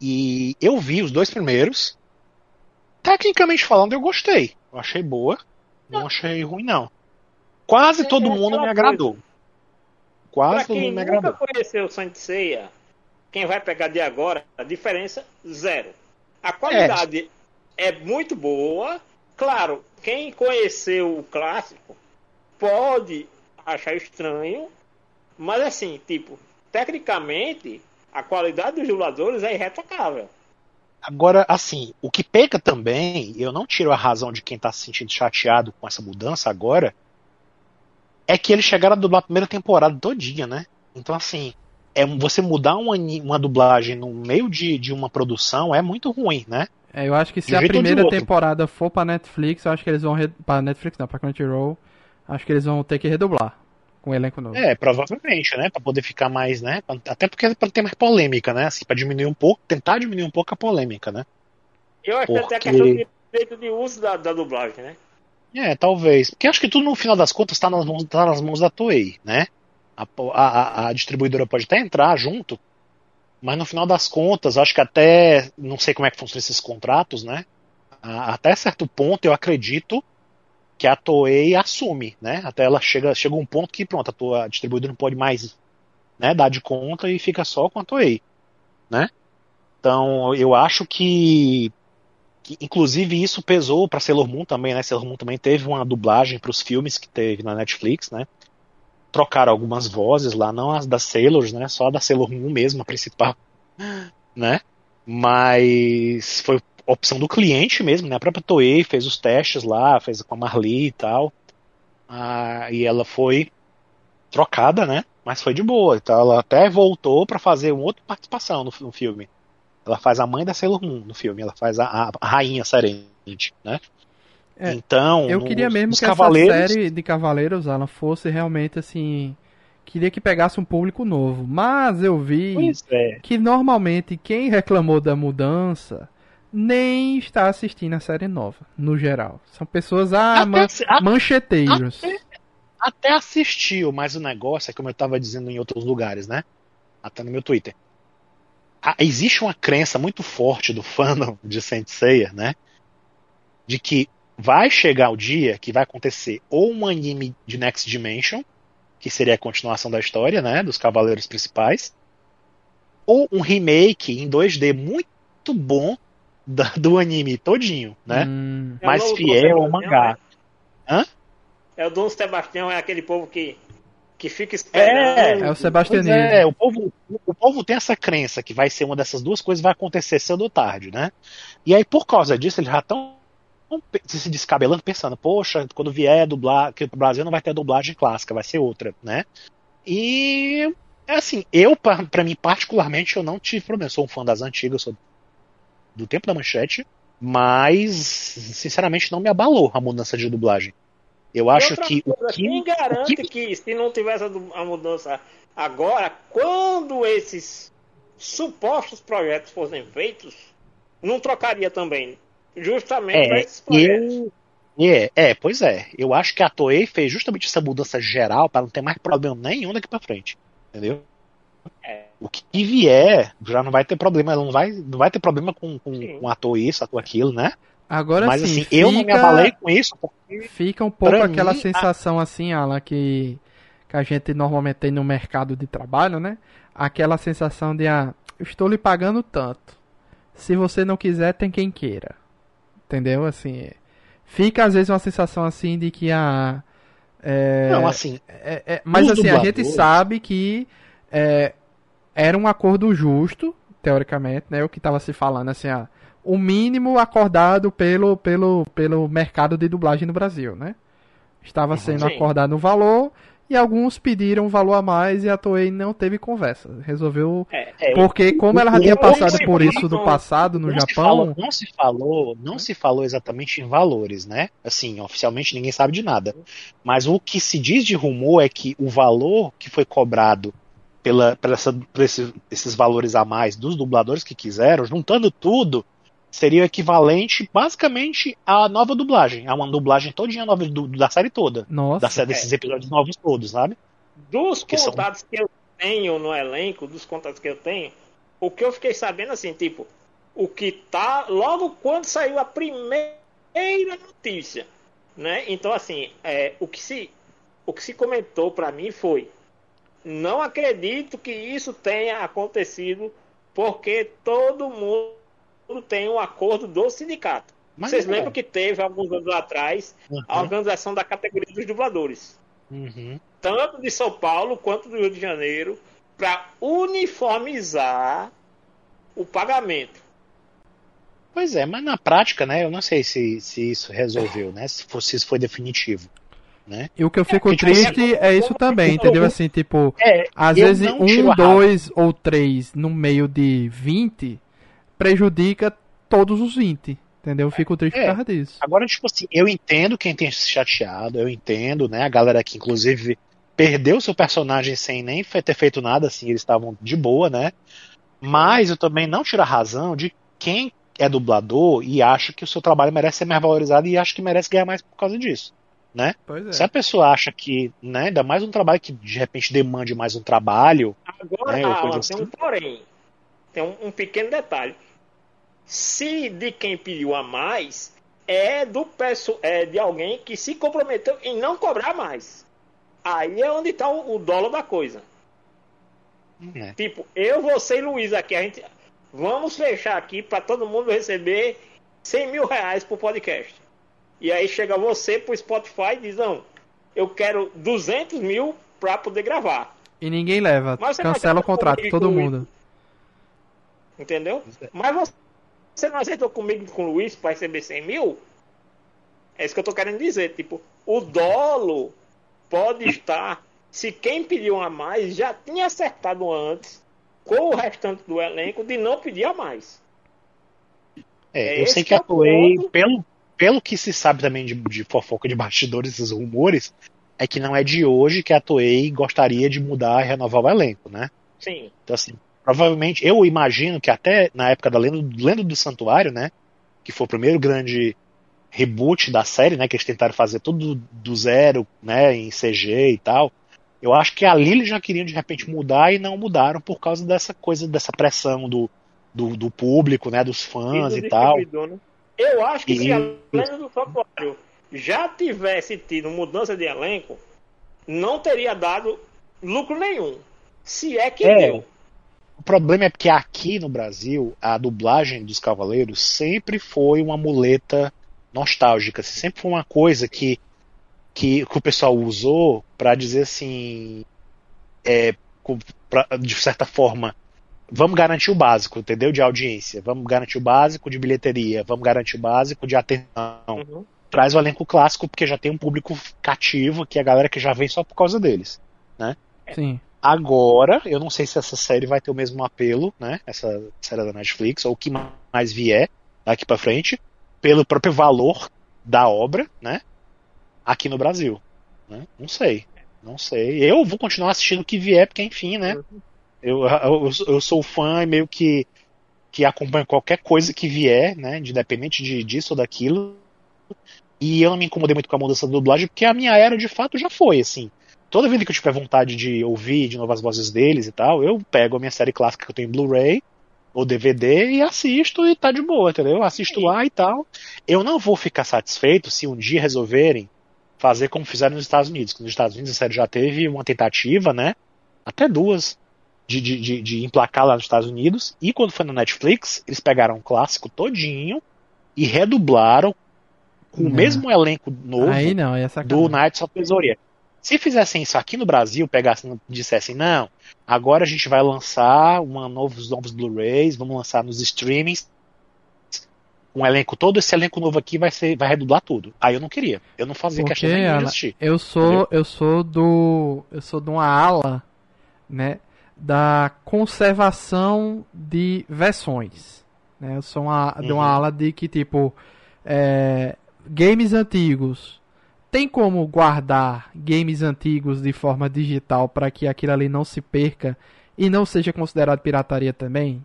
E eu vi os dois primeiros, Tecnicamente falando, eu gostei. Eu achei boa. Não achei ruim, não. Quase é, todo mundo me agradou. Coisa. Quase pra todo mundo me agradou. Quem nunca conheceu o Saint Seiya, quem vai pegar de agora, a diferença, zero. A qualidade é, é muito boa. Claro, quem conheceu o clássico pode achar estranho, mas assim, tipo, tecnicamente, a qualidade dos dubladores é irretocável. Agora, assim, o que pega também, eu não tiro a razão de quem tá se sentindo chateado com essa mudança agora, é que eles chegaram a dublar a primeira temporada todinha, né? Então, assim, é você mudar uma, uma dublagem no meio de, de uma produção é muito ruim, né? É, eu acho que se de a primeira temporada for pra Netflix, eu acho que eles vão. Re... Pra Netflix não, pra Crunchyroll, acho que eles vão ter que redublar com o elenco novo. É, provavelmente, né? Pra poder ficar mais, né? Até porque pra ter mais polêmica, né? Assim, pra diminuir um pouco, tentar diminuir um pouco a polêmica, né? Eu acho porque... que até a questão de direito de uso da, da dublagem, né? É, talvez. Porque acho que tudo no final das contas tá nas mãos, tá nas mãos da Toei, né? A, a, a distribuidora pode até entrar junto, mas no final das contas, acho que até. Não sei como é que funcionam esses contratos, né? Até certo ponto, eu acredito que a Toei assume, né? Até ela chega, chega um ponto que pronto, a tua distribuidora não pode mais né, dar de conta e fica só com a Toei, né? Então eu acho que, que inclusive isso pesou para Sailor Moon também, né? Sailor Moon também teve uma dublagem para os filmes que teve na Netflix, né? Trocaram algumas vozes lá, não as das Sailors, né? Só a da Sailor Moon mesmo, a principal, né? Mas foi opção do cliente mesmo, né? A própria Toei fez os testes lá, fez com a Marli e tal. Ah, e ela foi trocada, né? Mas foi de boa. Então ela até voltou para fazer uma outra participação no, no, filme. Ela faz a mãe da Sailor Moon no filme. Ela faz a, a rainha Serente, né? É, então, eu queria mesmo que Cavaleiros... essa série de Cavaleiros ela fosse realmente assim queria que pegasse um público novo. Mas eu vi é. que normalmente quem reclamou da mudança nem está assistindo a série nova, no geral. São pessoas ah, man se, a, mancheteiros. Até, até assistiu, mas o negócio é como eu tava dizendo em outros lugares, né? Até no meu Twitter. existe uma crença muito forte do fandom de Saint Seiya, né? De que vai chegar o dia que vai acontecer ou um anime de Next Dimension, que seria a continuação da história, né? Dos cavaleiros principais, ou um remake em 2D muito bom do anime todinho, né? Hum. Mais é fiel ao mangá. Né? Hã? É o Dom Sebastião, é aquele povo que, que fica esperando. É, é o Sebastianismo. É, o povo, o povo tem essa crença que vai ser uma dessas duas coisas vai acontecer cedo ou tarde, né? E aí, por causa disso, eles já estão se descabelando, pensando, poxa, quando vier dublar, que o Brasil não vai ter dublagem clássica, vai ser outra, né? E é assim, eu, para mim, particularmente, eu não tive problema. Eu sou um fã das antigas, sou do tempo da manchete, mas sinceramente não me abalou a mudança de dublagem. Eu acho que coisa, o que quem garante que... que... se não tivesse a mudança agora, quando esses supostos projetos fossem feitos, não trocaria também, justamente é, para esses projetos. Eu... É, é, pois é. Eu acho que a Toei fez justamente essa mudança geral para não ter mais problema nenhum daqui para frente. Entendeu? É. O que vier já não vai ter problema, não vai, não vai ter problema com, com, com ator isso, ator aquilo, né? Agora Mas assim, fica, eu não me abalei com isso porque. Fica um pouco aquela mim, sensação a... assim, Alan, que, que a gente normalmente tem no mercado de trabalho, né? Aquela sensação de, ah, eu estou lhe pagando tanto. Se você não quiser, tem quem queira. Entendeu? Assim. Fica às vezes uma sensação assim de que a. Ah, é, não, assim. É, é, mas assim, a gente sabe que é, era um acordo justo, teoricamente, né? O que estava se falando, assim, ah, o mínimo acordado pelo, pelo, pelo mercado de dublagem no Brasil, né? Estava uhum, sendo Sim. acordado o valor e alguns pediram um valor a mais e a Toei não teve conversa. Resolveu. É, é, porque, como ela já tinha passado por isso do passado no Japão. Se falou, não se falou, não se falou exatamente em valores, né? Assim, oficialmente ninguém sabe de nada. Mas o que se diz de rumor é que o valor que foi cobrado pela, pela essa, por esse, esses valores a mais dos dubladores que quiseram, juntando tudo, seria o equivalente basicamente à nova dublagem, a uma dublagem todinha nova do, da série toda. Nossa. Da série, desses episódios novos todos, sabe? Dos que contatos são... que eu tenho no elenco, dos contatos que eu tenho, o que eu fiquei sabendo assim, tipo, o que tá logo quando saiu a primeira notícia, né? Então assim, é, o que se o que se comentou para mim foi não acredito que isso tenha acontecido porque todo mundo tem um acordo do sindicato. Mas Vocês é. lembram que teve alguns anos atrás uhum. a organização da categoria dos dubladores, uhum. tanto de São Paulo quanto do Rio de Janeiro, para uniformizar o pagamento. Pois é, mas na prática, né? Eu não sei se, se isso resolveu, né? Se, for, se isso foi definitivo. Né? E o que eu fico é, triste é isso também, entendeu? Assim, tipo, é, às vezes um, dois ou três no meio de 20 prejudica todos os 20. Entendeu? Eu fico triste é, por causa disso. Agora, tipo assim, eu entendo quem tem se chateado, eu entendo, né? A galera que, inclusive, perdeu seu personagem sem nem ter feito nada, assim, eles estavam de boa, né? Mas eu também não tiro a razão de quem é dublador e acha que o seu trabalho merece ser mais valorizado e acha que merece ganhar mais por causa disso né? É. Se a pessoa acha que, né, ainda mais um trabalho que de repente demande mais um trabalho. Agora, né, Alan, assim. tem um porém. Tem um, um, pequeno detalhe. Se de quem pediu a mais é do é de alguém que se comprometeu em não cobrar mais. Aí é onde está o, o dólar da coisa. É. Tipo, eu, você e Luiz aqui, a gente. Vamos fechar aqui para todo mundo receber 100 mil reais por podcast. E aí chega você pro Spotify e diz, não, eu quero 200 mil para poder gravar. E ninguém leva, Mas cancela o contrato, todo mundo. Entendeu? Mas você não aceitou comigo com o Luiz para receber 100 mil? É isso que eu tô querendo dizer. Tipo, o dolo pode estar. Se quem pediu a mais já tinha acertado antes com o restante do elenco de não pedir a mais. É, é eu sei que, que atuei pelo, pelo que se sabe também de, de fofoca de bastidores, esses rumores, é que não é de hoje que a Toei gostaria de mudar e renovar o elenco, né? Sim. Então, assim, provavelmente, eu imagino que até na época da Lenda, Lenda do Santuário, né? Que foi o primeiro grande reboot da série, né? Que eles tentaram fazer tudo do zero, né? Em CG e tal. Eu acho que ali eles já queriam de repente mudar e não mudaram por causa dessa coisa, dessa pressão do, do, do público, né? Dos fãs e, e tal. Né? Eu acho que e... se a Lenda do Santuário já tivesse tido mudança de elenco, não teria dado lucro nenhum. Se é que é. deu. O problema é porque aqui no Brasil, a dublagem dos Cavaleiros sempre foi uma muleta nostálgica. Sempre foi uma coisa que, que, que o pessoal usou para dizer assim. É, pra, de certa forma, vamos garantir o básico, entendeu? De audiência. Vamos garantir o básico de bilheteria. Vamos garantir o básico de atenção. Uhum. Traz o elenco clássico, porque já tem um público cativo, que é a galera que já vem só por causa deles. Né? Sim. Agora, eu não sei se essa série vai ter o mesmo apelo, né? Essa série da Netflix, ou o que mais vier daqui para frente, pelo próprio valor da obra, né? Aqui no Brasil. Né? Não sei. Não sei. Eu vou continuar assistindo o que vier, porque enfim, né? Eu, eu, eu sou fã e meio que, que acompanho qualquer coisa que vier, né? Independente de, disso ou daquilo. E eu não me incomodei muito com a mudança da dublagem, porque a minha era de fato já foi, assim toda vida que eu tiver vontade de ouvir de novo as vozes deles e tal, eu pego a minha série clássica que eu tenho em Blu-ray ou DVD e assisto e tá de boa, entendeu? Assisto lá e tal. Eu não vou ficar satisfeito se um dia resolverem fazer como fizeram nos Estados Unidos. Nos Estados Unidos a série já teve uma tentativa, né? Até duas. De, de, de, de emplacar lá nos Estados Unidos. E quando foi na Netflix, eles pegaram um clássico todinho e redublaram com não. o mesmo elenco novo não, do Knights of Tesoria. Se fizessem isso aqui no Brasil, pegassem dissessem, não, agora a gente vai lançar uma novos, novos Blu-rays, vamos lançar nos streamings, um elenco, todo esse elenco novo aqui vai ser, vai redublar tudo. Aí eu não queria. Eu não fazia Porque, questão de assistir. Eu sou, entendeu? eu sou do, eu sou de uma ala, né, da conservação de versões. Né? Eu sou uma, uhum. de uma uhum. ala de que tipo é, games antigos tem como guardar games antigos de forma digital para que aquilo ali não se perca e não seja considerado pirataria também?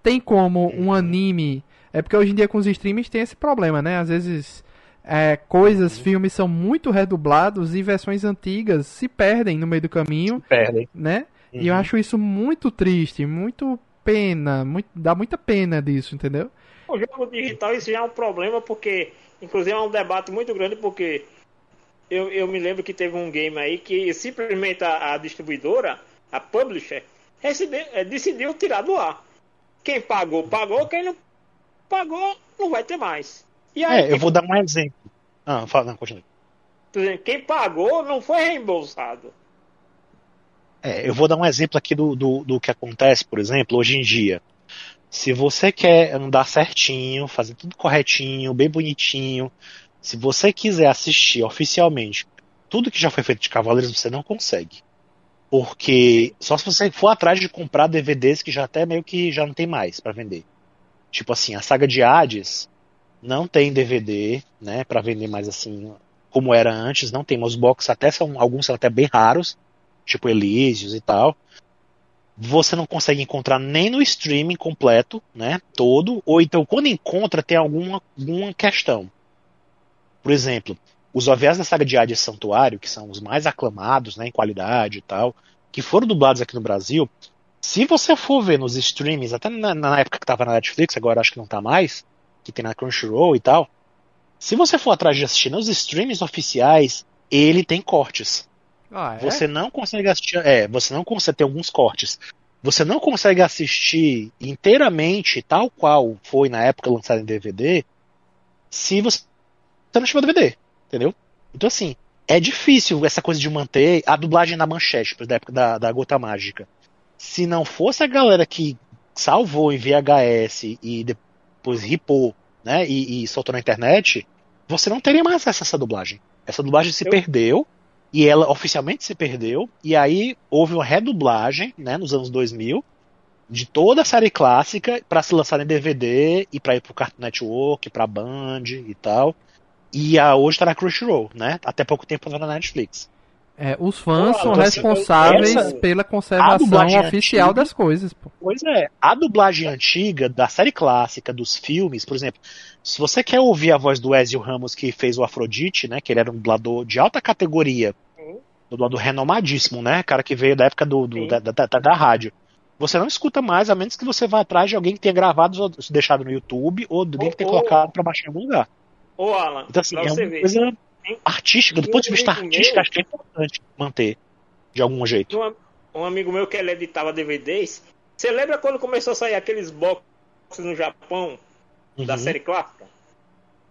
Tem como um anime. É porque hoje em dia com os streams tem esse problema, né? Às vezes é, coisas, uhum. filmes são muito redublados e versões antigas se perdem no meio do caminho. Se perdem. Né? Uhum. E eu uhum. acho isso muito triste, muito pena, muito, dá muita pena disso, entendeu? O jogo digital isso já é um problema porque, inclusive, é um debate muito grande porque eu, eu me lembro que teve um game aí que simplesmente a, a distribuidora, a publisher, recebeu, é, decidiu tirar do ar. Quem pagou, pagou. Quem não pagou, não vai ter mais. E aí, é, eu vou dar um exemplo. Ah, fala, não, continue. Quem pagou não foi reembolsado. É, eu vou dar um exemplo aqui do, do, do que acontece, por exemplo, hoje em dia. Se você quer andar certinho, fazer tudo corretinho, bem bonitinho, se você quiser assistir oficialmente tudo que já foi feito de Cavaleiros, você não consegue. Porque só se você for atrás de comprar DVDs que já até meio que já não tem mais para vender. Tipo assim, a saga de Hades não tem DVD, né, para vender mais assim como era antes, não tem. Os box até são alguns são até bem raros, tipo Elysius e tal. Você não consegue encontrar nem no streaming completo, né, todo, ou então quando encontra tem alguma, alguma questão. Por exemplo, os OVAs da saga de Hades Santuário, que são os mais aclamados né, em qualidade e tal, que foram dublados aqui no Brasil, se você for ver nos streamings, até na, na época que estava na Netflix, agora acho que não está mais, que tem na Crunchyroll e tal, se você for atrás de assistir nos streamings oficiais, ele tem cortes. Ah, é? Você não consegue assistir. É, você não consegue ter alguns cortes. Você não consegue assistir inteiramente, tal qual foi na época lançado em DVD, se você tá no DVD, entendeu? Então, assim, é difícil essa coisa de manter a dublagem na manchete, da época da, da Gota Mágica. Se não fosse a galera que salvou em VHS e depois ripou, né, e, e soltou na internet, você não teria mais acesso a essa dublagem. Essa dublagem se Eu... perdeu, e ela oficialmente se perdeu, e aí houve uma redublagem, né, nos anos 2000, de toda a série clássica para se lançar em DVD e para ir pro Cartoon Network, pra Band e tal. E a, hoje tá na Crunchyroll, né? Até pouco tempo tava na Netflix. É, os fãs pô, são então, assim, responsáveis essa, pela conservação oficial antiga, das coisas. Pô. Pois é, a dublagem antiga da série clássica, dos filmes, por exemplo, se você quer ouvir a voz do Ezio Ramos que fez o Afrodite, né, que ele era um dublador de alta categoria, dublador renomadíssimo, né, cara que veio da época do, do da, da, da, da, rádio. Você não escuta mais, a menos que você vá atrás de alguém que tenha gravado ou deixado no YouTube ou de alguém que tenha colocado para baixar em algum lugar. Ô, Alan, então, assim, é uma ver. coisa artística, do ponto de vista artístico, acho que é importante manter de algum jeito. Um, um, amigo meu que ele editava DVDs, você lembra quando começou a sair aqueles boxes no Japão uhum. da série clássica?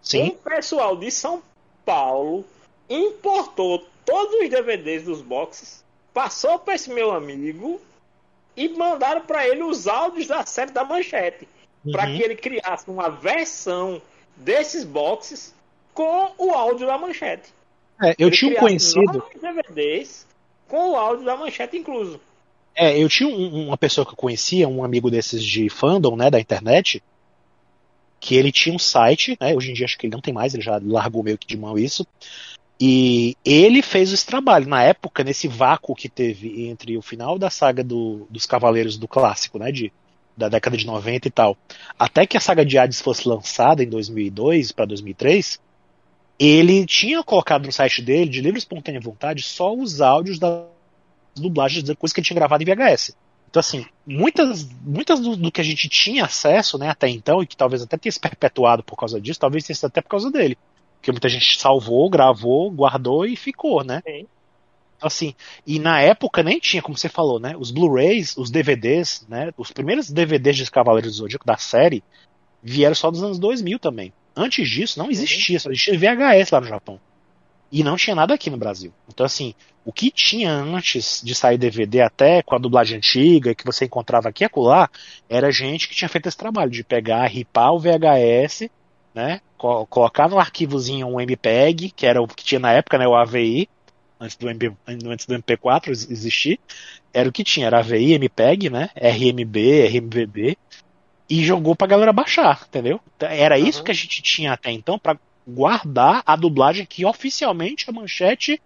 Sim. Um pessoal de São Paulo importou todos os DVDs dos boxes, passou para esse meu amigo e mandaram para ele os áudios da série da Manchete, uhum. para que ele criasse uma versão desses boxes com o áudio da manchete. É, eu Ele tinha um conhecido. DVDs com o áudio da manchete incluso. É, eu tinha um, uma pessoa que eu conhecia, um amigo desses de fandom, né, da internet, que ele tinha um site, né, hoje em dia acho que ele não tem mais, ele já largou meio que de mão isso, e ele fez esse trabalho. Na época, nesse vácuo que teve entre o final da saga do, dos Cavaleiros do Clássico, né, de da década de 90 e tal, até que a saga de Hades fosse lançada em 2002 para 2003, ele tinha colocado no site dele, de livre espontânea vontade, só os áudios das dublagens da coisa que ele tinha gravado em VHS. Então, assim, muitas, muitas do, do, que a gente tinha acesso né, até então, e que talvez até tenha se perpetuado por causa disso, talvez tenha sido até por causa dele. Porque muita gente salvou, gravou, guardou e ficou, né? Sim. Assim, e na época nem tinha, como você falou, né? Os Blu-rays, os DVDs, né? Os primeiros DVDs de Cavaleiros do Zodíaco da série vieram só dos anos 2000 também. Antes disso não existia, só existia VHS lá no Japão. E não tinha nada aqui no Brasil. Então, assim, o que tinha antes de sair DVD, até com a dublagem antiga, que você encontrava aqui e acolá, era gente que tinha feito esse trabalho de pegar, ripar o VHS, né? Colocar no arquivozinho um MPEG, que era o que tinha na época, né? O AVI, antes do, MP, antes do MP4 existir, era o que tinha, era AVI, MPEG, né? RMB, RMVB, e jogou pra galera baixar, entendeu? Era uhum. isso que a gente tinha até então para guardar a dublagem que oficialmente a manchete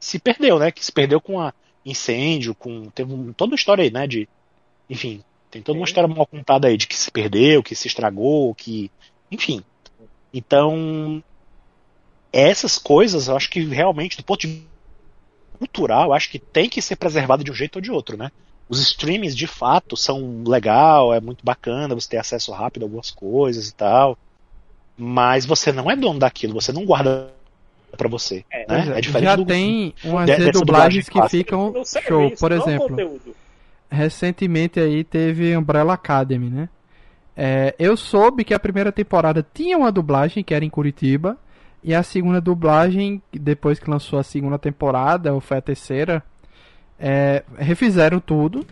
se perdeu, né? Que se perdeu com a incêndio, com teve um, toda uma história aí, né? De, enfim, tem toda uma história mal contada aí de que se perdeu, que se estragou, que, enfim. Então, essas coisas, eu acho que realmente do ponto de vista cultural, eu acho que tem que ser preservado de um jeito ou de outro, né? Os streamings de fato são legal, é muito bacana você ter acesso rápido a algumas coisas e tal. Mas você não é dono daquilo, você não guarda para você. É, né? é, diferente Já do, tem umas de, dublagens que ficam show, por exemplo. Recentemente aí teve Umbrella Academy, né? É, eu soube que a primeira temporada tinha uma dublagem que era em Curitiba e a segunda dublagem, depois que lançou a segunda temporada, ou foi a terceira, é, refizeram tudo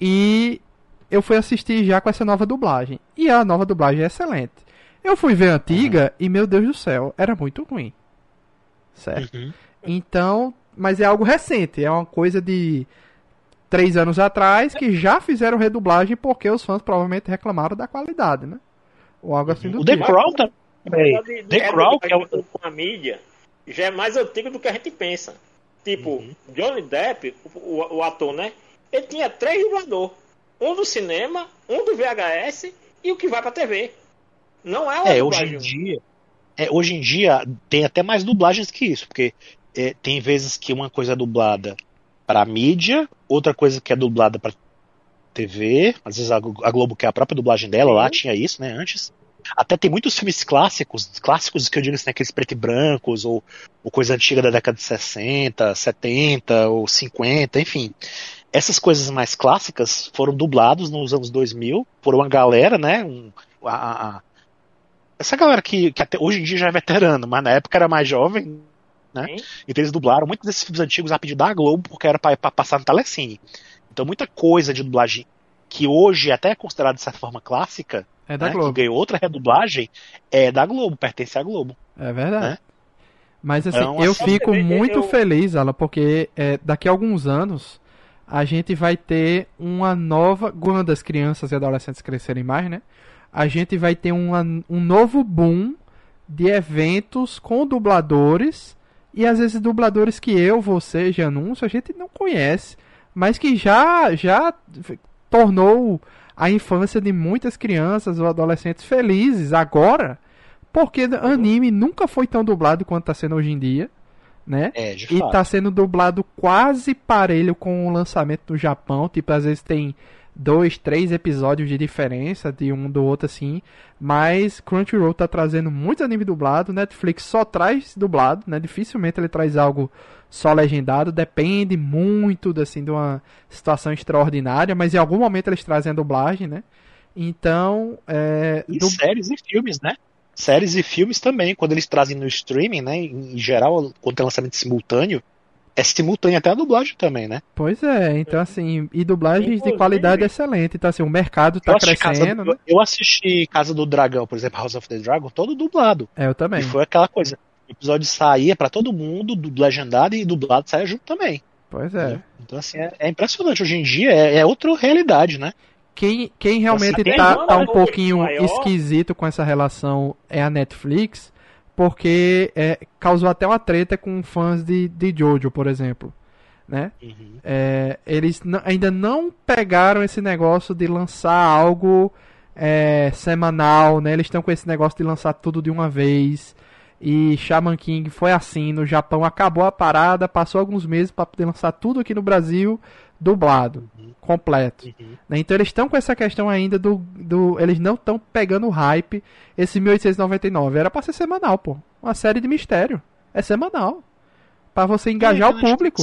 e eu fui assistir já com essa nova dublagem. E a nova dublagem é excelente. Eu fui ver a antiga uhum. e, meu Deus do céu, era muito ruim. Certo? Uhum. Então, mas é algo recente, é uma coisa de três anos atrás que já fizeram redublagem porque os fãs provavelmente reclamaram da qualidade, né? Ou algo assim do o tipo. The Crown também. The Crown, que é o... a mídia, já é mais antigo do que a gente pensa. Tipo, uhum. Johnny Depp, o, o, ator, né? Ele tinha três dubladores. Um do cinema, um do VHS e o que vai pra TV. Não é uma É, hoje em dia. É, hoje em dia tem até mais dublagens que isso, porque é, tem vezes que uma coisa é dublada para mídia, outra coisa que é dublada para TV, às vezes a, Globo quer a própria dublagem dela, lá tinha isso, né, antes. Até tem muitos filmes clássicos, clássicos que eu digo assim, aqueles preto e brancos, ou, ou coisa antiga da década de 60, 70 ou 50, enfim. Essas coisas mais clássicas foram dublados nos anos 2000 por uma galera, né? Um, a, a, essa galera que, que até hoje em dia já é veterano, mas na época era mais jovem, né? Sim. Então eles dublaram muitos desses filmes antigos a pedido da Globo, porque era para passar no Telecine. Então muita coisa de dublagem que hoje até é considerada de certa forma clássica, é da né, Globo. que ganhou outra redublagem, é da Globo, pertence à Globo. É verdade. Né? Mas assim, então, eu assim, fico muito eu... feliz, Ala, porque é, daqui a alguns anos a gente vai ter uma nova. Quando as crianças e adolescentes crescerem mais, né? A gente vai ter uma, um novo boom de eventos com dubladores e às vezes dubladores que eu, você, Janunço, a gente não conhece, mas que já já tornou a infância de muitas crianças ou adolescentes felizes agora, porque anime nunca foi tão dublado quanto está sendo hoje em dia, né? É, e está sendo dublado quase parelho com o lançamento no Japão, tipo às vezes tem dois, três episódios de diferença de um do outro assim, mas Crunchyroll tá trazendo muitos animes dublados, Netflix só traz dublado, né? Dificilmente ele traz algo só legendado, depende muito assim de uma situação extraordinária, mas em algum momento eles trazem a dublagem, né? Então, é, E du- séries e filmes, né? Séries e filmes também, quando eles trazem no streaming, né? Em geral, quando tem lançamento simultâneo, é simultâneo até a dublagem também, né? pois é, então assim, e dublagens de Inclusive- qualidade excelente, então assim, o mercado tá eu, assisti Casa crescendo, do, né? eu assisti Casa do Dragão, por exemplo, House of the Dragon, todo dublado. É, eu também. E foi aquela coisa. O episódio saía pra todo mundo, do legendado e dublado saia junto também. Pois é. né? Então, assim, é, é impressionante. Hoje em dia é, é outra realidade, né? Quem, quem realmente Tem tá, tá um pouquinho maior. esquisito com essa relação é a Netflix, porque é, causou até uma treta com fãs de, de Jojo, por exemplo. Né? Uhum. É, eles ainda não pegaram esse negócio de lançar algo é, semanal, né? Eles estão com esse negócio de lançar tudo de uma vez. E Shaman King foi assim no Japão, acabou a parada, passou alguns meses para poder lançar tudo aqui no Brasil dublado, completo. Uhum. né? Então eles estão com essa questão ainda do, do eles não estão pegando o hype. Esse 1899 era para ser semanal, pô. Uma série de mistério. É semanal. Para você engajar É, o público.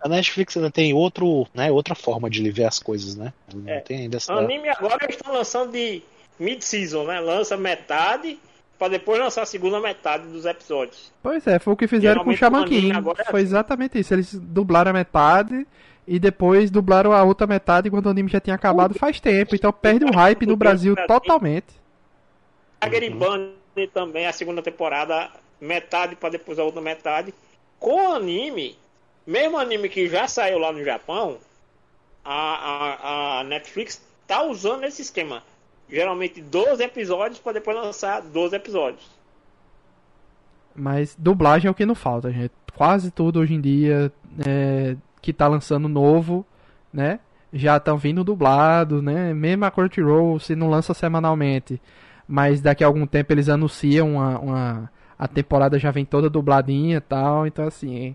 A Netflix ainda tem outro, né, outra forma de ver as coisas, né? Não É. tem ainda essa. Anime agora eles estão lançando de mid-season, né? Lança metade pra depois lançar a segunda metade dos episódios. Pois é, foi o que fizeram com o Geralmente Shaman o anime King. agora é Foi assim. exatamente isso. Eles dublaram a metade e depois dublaram a outra metade quando o anime já tinha acabado faz tempo. Então perde o hype no Brasil totalmente. Tiger e Bunny também, a segunda temporada, metade pra depois a outra metade. Com anime, mesmo anime que já saiu lá no Japão, a, a, a Netflix tá usando esse esquema. Geralmente 12 episódios pra depois lançar 12 episódios. Mas dublagem é o que não falta, gente. Quase tudo hoje em dia é, que tá lançando novo, né? Já estão vindo dublados, né? Mesmo a Crunchyroll, se não lança semanalmente, mas daqui a algum tempo eles anunciam uma, uma- a temporada já vem toda dubladinha e tal. Então, assim,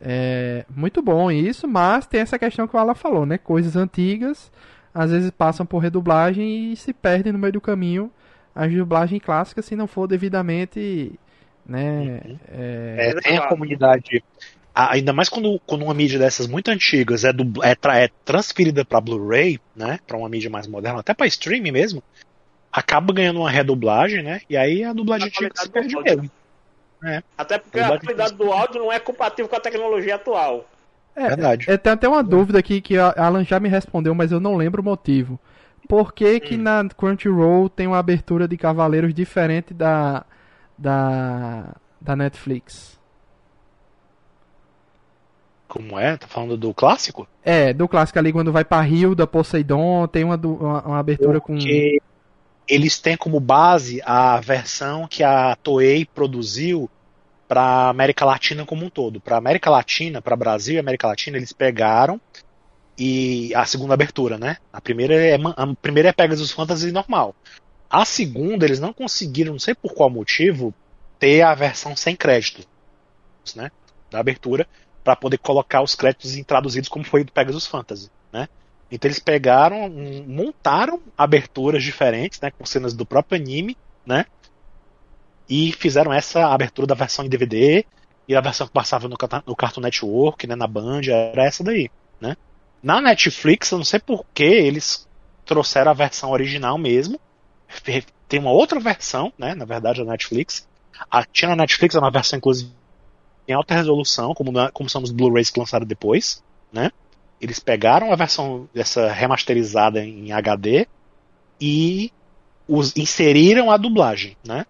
é muito bom isso, mas tem essa questão que o Alan falou, né? Coisas antigas às vezes passam por redublagem e se perdem no meio do caminho as dublagens clássicas se não for devidamente né? É, É, tem a comunidade. A- Ainda mais quando, quando uma mídia dessas muito antigas é, dubl- é, tra- é transferida para Blu-ray, né? Para uma mídia mais moderna, até para streaming mesmo, acaba ganhando uma redublagem, né? E aí a dublagem A antiga se perde do áudio. mesmo. Até porque Dublagem a qualidade do áudio não é compatível com a tecnologia atual. é, Verdade. é, tem até uma dúvida aqui que a Alan já me respondeu, mas eu não lembro o motivo. Por que, que na Crunchyroll tem uma abertura de Cavaleiros diferente da da da Netflix? Como é? Tá falando do clássico? É, do clássico ali quando vai pra Rio da Poseidon, tem uma, uma, uma abertura com Porque eles têm como base a versão que a Toei produziu para América Latina como um todo. Para América Latina, para Brasil e América Latina, eles pegaram e a segunda abertura, né? A primeira é a primeira é Pegasus Fantasy normal. A segunda eles não conseguiram, não sei por qual motivo, ter a versão sem créditos, né? Da abertura para poder colocar os créditos traduzidos como foi do Pegasus Fantasy, né? Então eles pegaram, montaram aberturas diferentes, né, com cenas do próprio anime, né? E fizeram essa abertura da versão em DVD e a versão que passava no, no Cartoon Network, né, na Band, era essa daí, né? Na Netflix, eu não sei por que eles trouxeram a versão original mesmo. Tem uma outra versão, né, na verdade, da Netflix. A, tinha na Netflix uma versão, inclusive, em alta resolução, como, na- como são os Blu-rays que lançaram depois, né? Eles pegaram a versão dessa remasterizada em HD e os inseriram a dublagem, né?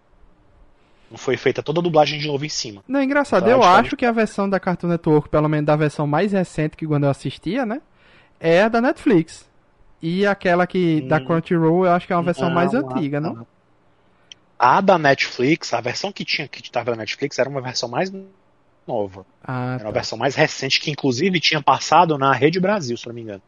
Não foi feita toda a dublagem de novo em cima. Não, é engraçado. Tá, eu acho que a versão da Cartoon Network, pelo menos da versão mais recente que quando eu assistia, né? É a da Netflix. E aquela que da Hum. Crunchyroll, eu acho que é uma versão mais Não, antiga, a- não? A da Netflix, a versão que tinha que estava na Netflix era uma versão mais nova. Ah, Era tá. uma versão mais recente que inclusive tinha passado na Rede Brasil, se não me engano.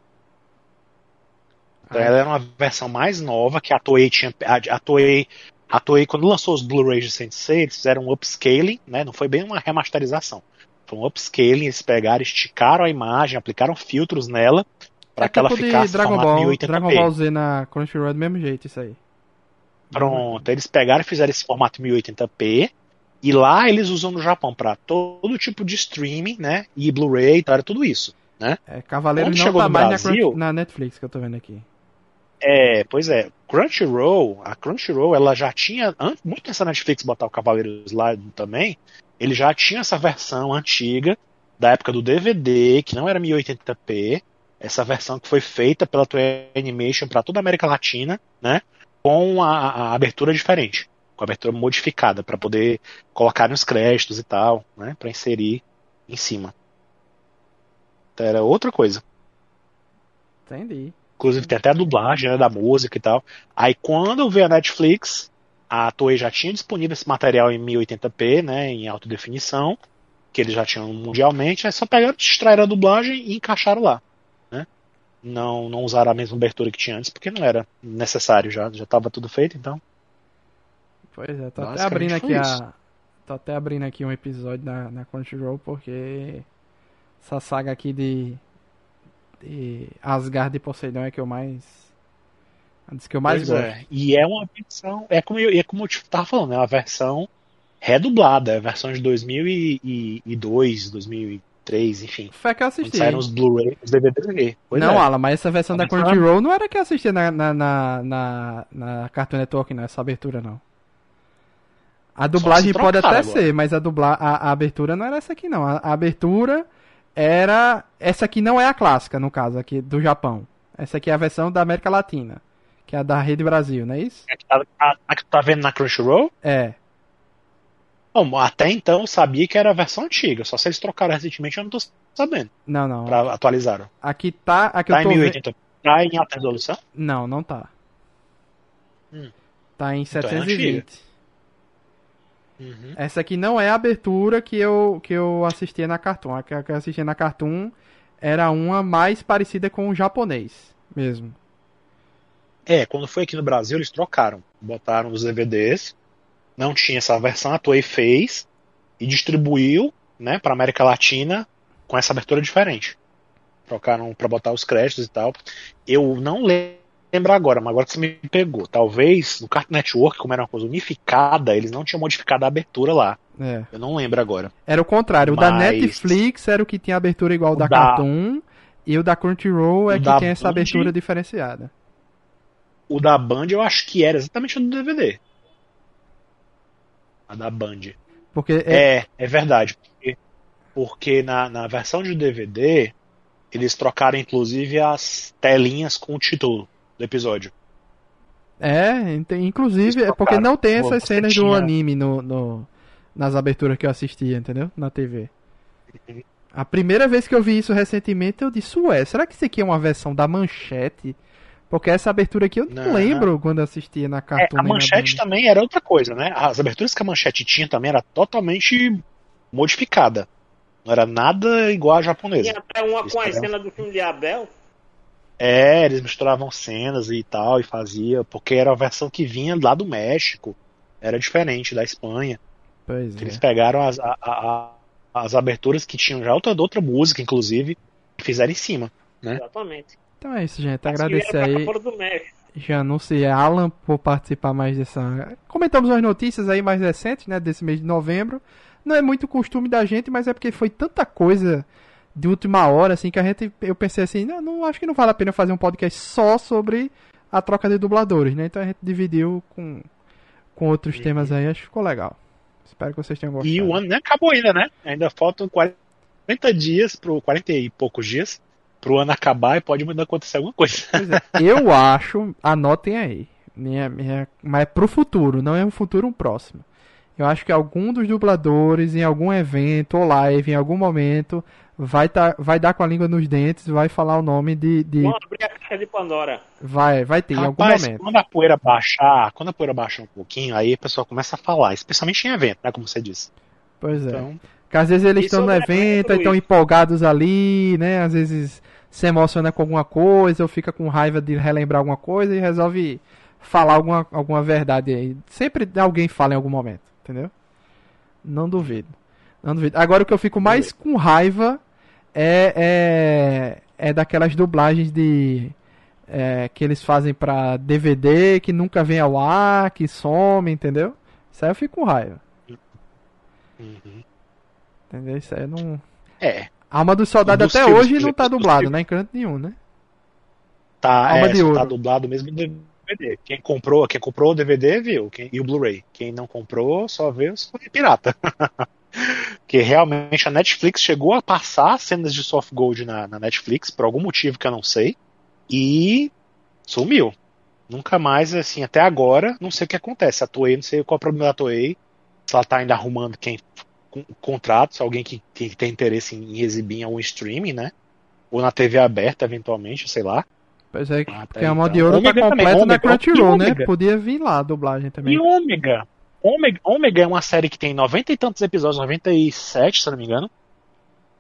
Então Ah. ela era uma versão mais nova que a Toei tinha. A, Toei, a Toei, quando lançou os Blu-rays de Sensei, eles fizeram um upscaling, né? Não foi bem uma remasterização. Foi um upscaling, eles pegaram, esticaram a imagem, aplicaram filtros nela para É que ela tipo ficasse Dragon Ball, 1080p. Dragon Ball Z na Crunchyroll é do mesmo jeito, isso aí. Pronto, eles pegaram e fizeram esse formato 1080p. E lá eles usam no Japão para todo tipo de streaming, né? E Blu-ray, tudo isso. É, Cavaleiros Quando não chegou tá no mais na, Brasil- na Netflix que eu tô vendo aqui. É, pois é. Crunchyroll, a Crunchyroll, ela já tinha, an- muito antes da Netflix botar o Cavaleiros lá também, ele já tinha essa versão antiga, da época do DVD, que não era 1080p, essa versão que foi feita pela Toei Animation para toda a América Latina, né? Com a, a abertura diferente, com a abertura modificada, para poder colocar nos créditos e tal, né? Para inserir em cima. Então era outra coisa. Entendi. Inclusive tem até a dublagem né, da música e tal. Aí quando veio a Netflix, a Toei já tinha disponível esse material em 1080p, né, em alta definição, que eles já tinham mundialmente, aí só pegaram, extraíram a dublagem e encaixaram lá. Né? Não, não usaram a mesma abertura que tinha antes, porque não era necessário já, já estava tudo feito, então. Pois é, tô até abrindo aqui isso. a. Tô até abrindo aqui um episódio na, na Crunchyroll porque essa saga aqui de. de Asgard e Poseidon é que eu mais. Diz que eu mais Pois gosto. é. E é uma versão, é como eu, é como eu te tava falando, é uma versão redublada, é a versão de 2002, 2003, enfim. Foi a que eu assisti. saíram os Blu-ray, os DVD. Pois não, é. Alan, mas essa versão A da Crunchyroll não era que eu assistia na, na, na, na, na Cartoon Network, não, essa abertura não. A dublagem pode até agora. ser, mas a, dubla, a, a abertura não era essa aqui não. A, a abertura era. Essa aqui não é a clássica, no caso, aqui do Japão. Essa aqui é a versão da América Latina. Que é a da Rede Brasil, não é isso? A que tá, a- a que tá vendo na Crunchyroll? É. Bom, até então eu sabia que era a versão antiga, só se eles trocaram recentemente eu não tô sabendo. Não, não. Pra, atualizaram. Aqui tá. Aqui Tá eu em tô vendo. 1080. Tá em alta resolução? Não, não tá. Hum. Tá em é 720. Uhum. Essa aqui não é a abertura que eu, que eu assistia na Cartoon. A que eu assistia na Cartoon era uma mais parecida com o japonês mesmo. É, quando foi aqui no Brasil eles trocaram. Botaram nos DVDs. Não tinha essa versão, a Toei fez e distribuiu, né, pra América Latina com essa abertura diferente. Trocaram pra botar os créditos e tal. Eu não lembro agora, mas agora que você me pegou. Talvez no Cartoon Network, como era uma coisa unificada, eles não tinham modificado a abertura lá. É. Eu não lembro agora. Era o contrário. O da Mas- Netflix era o que tinha abertura igual O da, da- Cartoon. E o da Crunchyroll é O que da tem essa Band- abertura diferenciada. O da Band eu acho que era exatamente o do DVD. A da Band. Porque é, É, é verdade. Porque, porque na, na versão de DVD, eles trocaram inclusive as telinhas com o título do episódio. é, inclusive, é porque não tem essas cenas do anime no, no- nas aberturas que eu assistia, entendeu? Na TV. A primeira vez que eu vi isso recentemente, eu disse, ué, será que isso aqui é uma versão da manchete? Porque essa abertura aqui eu não, Não. lembro quando eu assistia na É, Cartoon. a nem na manchete também era outra coisa, né? As aberturas que a manchete tinha também era totalmente modificada. Não era nada igual a japonesa. Tinha até uma Eles com a pegaram- cena do filme de Abel. É, eles misturavam cenas e tal, e fazia, porque era a versão que vinha lá do México. Era diferente da Espanha. Pois Eles é. pegaram as, a- a- as aberturas que tinham já outra, outra música, inclusive, e fizeram em cima. Né? Exatamente. Então é isso, gente. As que Agradecer pra aí. Já anunciei a Alan por participar mais dessa. Comentamos as notícias aí mais recentes, né? Desse mês de novembro. Não é muito costume da gente, mas é porque foi tanta coisa de última hora, assim, que a gente. Eu pensei assim, não, não acho que não vale a pena fazer um podcast só sobre a troca de dubladores, né? Então a gente dividiu com, com outros Uhum. temas aí, acho que ficou legal. Espero que vocês tenham gostado. E o ano nem acabou ainda, né? Ainda faltam 40 dias, pro, 40 e poucos dias, pro ano acabar e pode ainda acontecer alguma coisa. É, eu acho, anotem aí, minha, minha, mas é pro futuro, não é um futuro um próximo. Eu acho que algum dos dubladores, em algum evento ou live, em algum momento, vai, tá, vai dar com a língua nos dentes, vai falar o nome de. de Vamos abrir a caixa de Pandora. vai, vai ter, em algum Rapaz, momento. quando a poeira baixar, quando a poeira baixar um pouquinho, aí a pessoa começa a falar, especialmente em evento, né? Como você disse. Pois é. Então, Que às vezes eles estão no evento, estão empolgados ali, né? Às vezes se emociona com alguma coisa, ou fica com raiva de relembrar alguma coisa e resolve falar alguma, alguma verdade aí. Sempre alguém fala em algum momento, entendeu? Não duvido. Não duvido. Agora o que eu fico mais com raiva é, é, é daquelas dublagens de. É, que eles fazem pra DVD, que nunca vem ao ar, que some, entendeu? Isso aí eu fico com raiva. Uhum. Entendeu? Isso aí não. É. Alma do Soldado até hoje não tá dublado, né? Em canto nenhum, né? Tá, Alma é, de ouro. tá dublado mesmo no DVD. Quem comprou, quem comprou o DVD viu, quem, e o Blu-ray. Quem não comprou só vê os pirata. que realmente a Netflix chegou a passar cenas de soft gold na, na, Netflix por algum motivo que eu não sei e sumiu. Nunca mais, assim, até agora, não sei o que acontece. A Toei, não sei qual é o problema da Toei. Se ela tá ainda arrumando quem contratos, alguém que, que tem interesse em exibir em algum streaming, né? Ou na TV aberta, eventualmente, sei lá. Pois é, ah, porque a Mod de Ouro tá completo na Crunchyroll, né? Podia vir lá a dublagem também. E Ômega? Ômega, Ômega é uma série que tem 90 e tantos episódios, 97, se não me engano.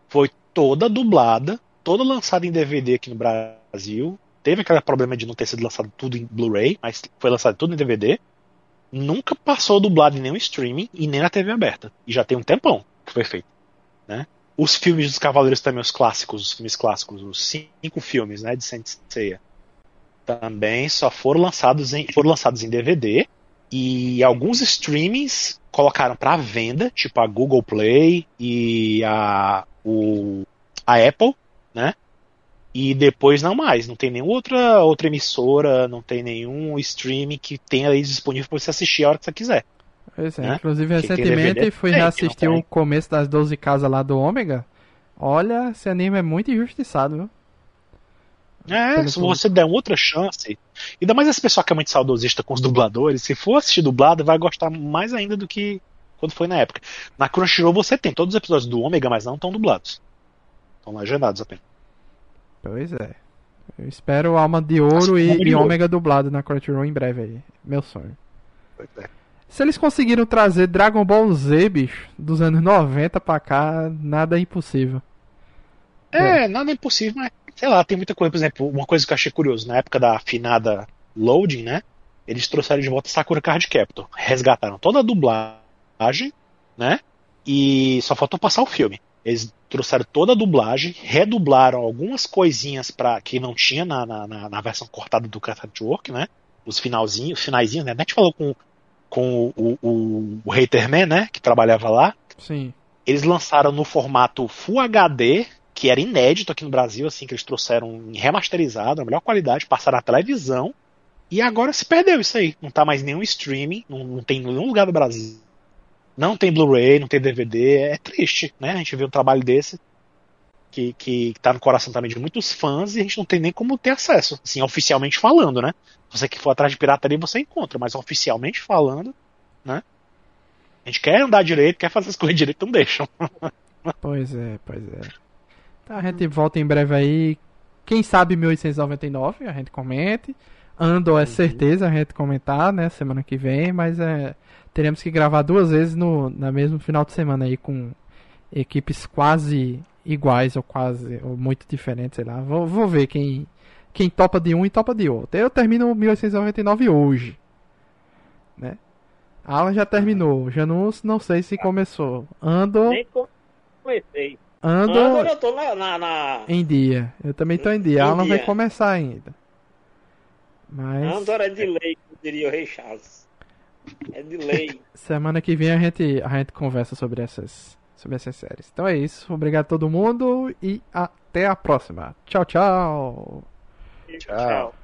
Foi toda dublada, toda lançada em DVD aqui no Brasil. Teve aquele problema de não ter sido lançado tudo em Blu-ray, mas foi lançado tudo em DVD. Nunca passou dublado em nenhum streaming e nem na TV aberta. E já tem um tempão que foi feito. Né? Os filmes dos Cavaleiros também, os clássicos, os filmes clássicos, os cinco filmes né, de Saint Seiya, também só foram lançados em, foram lançados em DVD e alguns streamings colocaram para venda, tipo a Google Play e a, o, a Apple, né? E depois não mais, não tem nenhuma outra, outra emissora, não tem nenhum streaming que tenha aí disponível para você assistir a hora que você quiser. Pois é, né? inclusive recentemente fui reassistir o começo das 12 casas lá do Ômega. Olha, esse anime é muito injustiçado, viu? É, se você der outra chance. Ainda mais esse pessoal que é muito saudosista com os dubladores, se for assistir dublado, vai gostar mais ainda do que quando foi na época. Na Crunchyroll você tem todos os episódios do Ômega, mas não estão dublados. Estão legendados apenas. Pois é. Eu espero Alma de Ouro e, e Ômega dublado na Crunchyroll em breve aí. Meu sonho. Pois é. Se eles conseguiram trazer Dragon Ball Z, bicho, dos anos 90 pra cá, nada é impossível. É, é. nada é impossível, mas sei lá, tem muita coisa. Por exemplo, uma coisa que eu achei curioso, na época da afinada Loading, né? Eles trouxeram de volta Sakura Card Captor. Resgataram toda a dublagem, né? E só faltou passar o filme. Eles trouxeram toda a dublagem, redublaram algumas coisinhas para que não tinha na, na, na, versão cortada do Cartoon Network, né? Os finalzinhos, finaizinhos, né? A gente falou com, com o, o, o Haterman, né? Que trabalhava lá. Sim. Eles lançaram no formato Full HD, que era inédito aqui no Brasil, assim, que eles trouxeram remasterizado, a melhor qualidade, passaram na televisão. E agora se perdeu isso aí. Não tá mais nenhum streaming, não, não tem nenhum lugar do Brasil não tem Blu-ray, não tem DVD, é triste, né? A gente vê um trabalho desse que, que tá no coração também de muitos fãs e a gente não tem nem como ter acesso, assim, oficialmente falando, né? Você que for atrás de pirataria, você encontra, mas oficialmente falando, né? A gente quer andar direito, quer fazer as coisas direito, não deixam. pois é, pois é. Então a gente volta em breve aí. Quem sabe 1899, a gente comente. Ando é uhum. certeza a gente comentar, né? Semana que vem, mas é teremos que gravar duas vezes no na mesmo final de semana aí com equipes quase iguais ou quase ou muito diferentes, sei lá. Vou, vou ver quem quem topa de um e topa de outro. Eu termino 1899 hoje, né? Alan já terminou. Janus não sei se começou. Ando. Nem comecei. Ando. Ando eu tô na, na, na, Em dia. Eu também tô em dia. Em Alan dia. vai começar ainda. Mas. Ando era de lei, diria o Rei Charles. É de lei. Semana que vem a gente, a gente conversa sobre essas, sobre essas séries. Então é isso. Obrigado a todo mundo e até a próxima. Tchau, tchau. Tchau.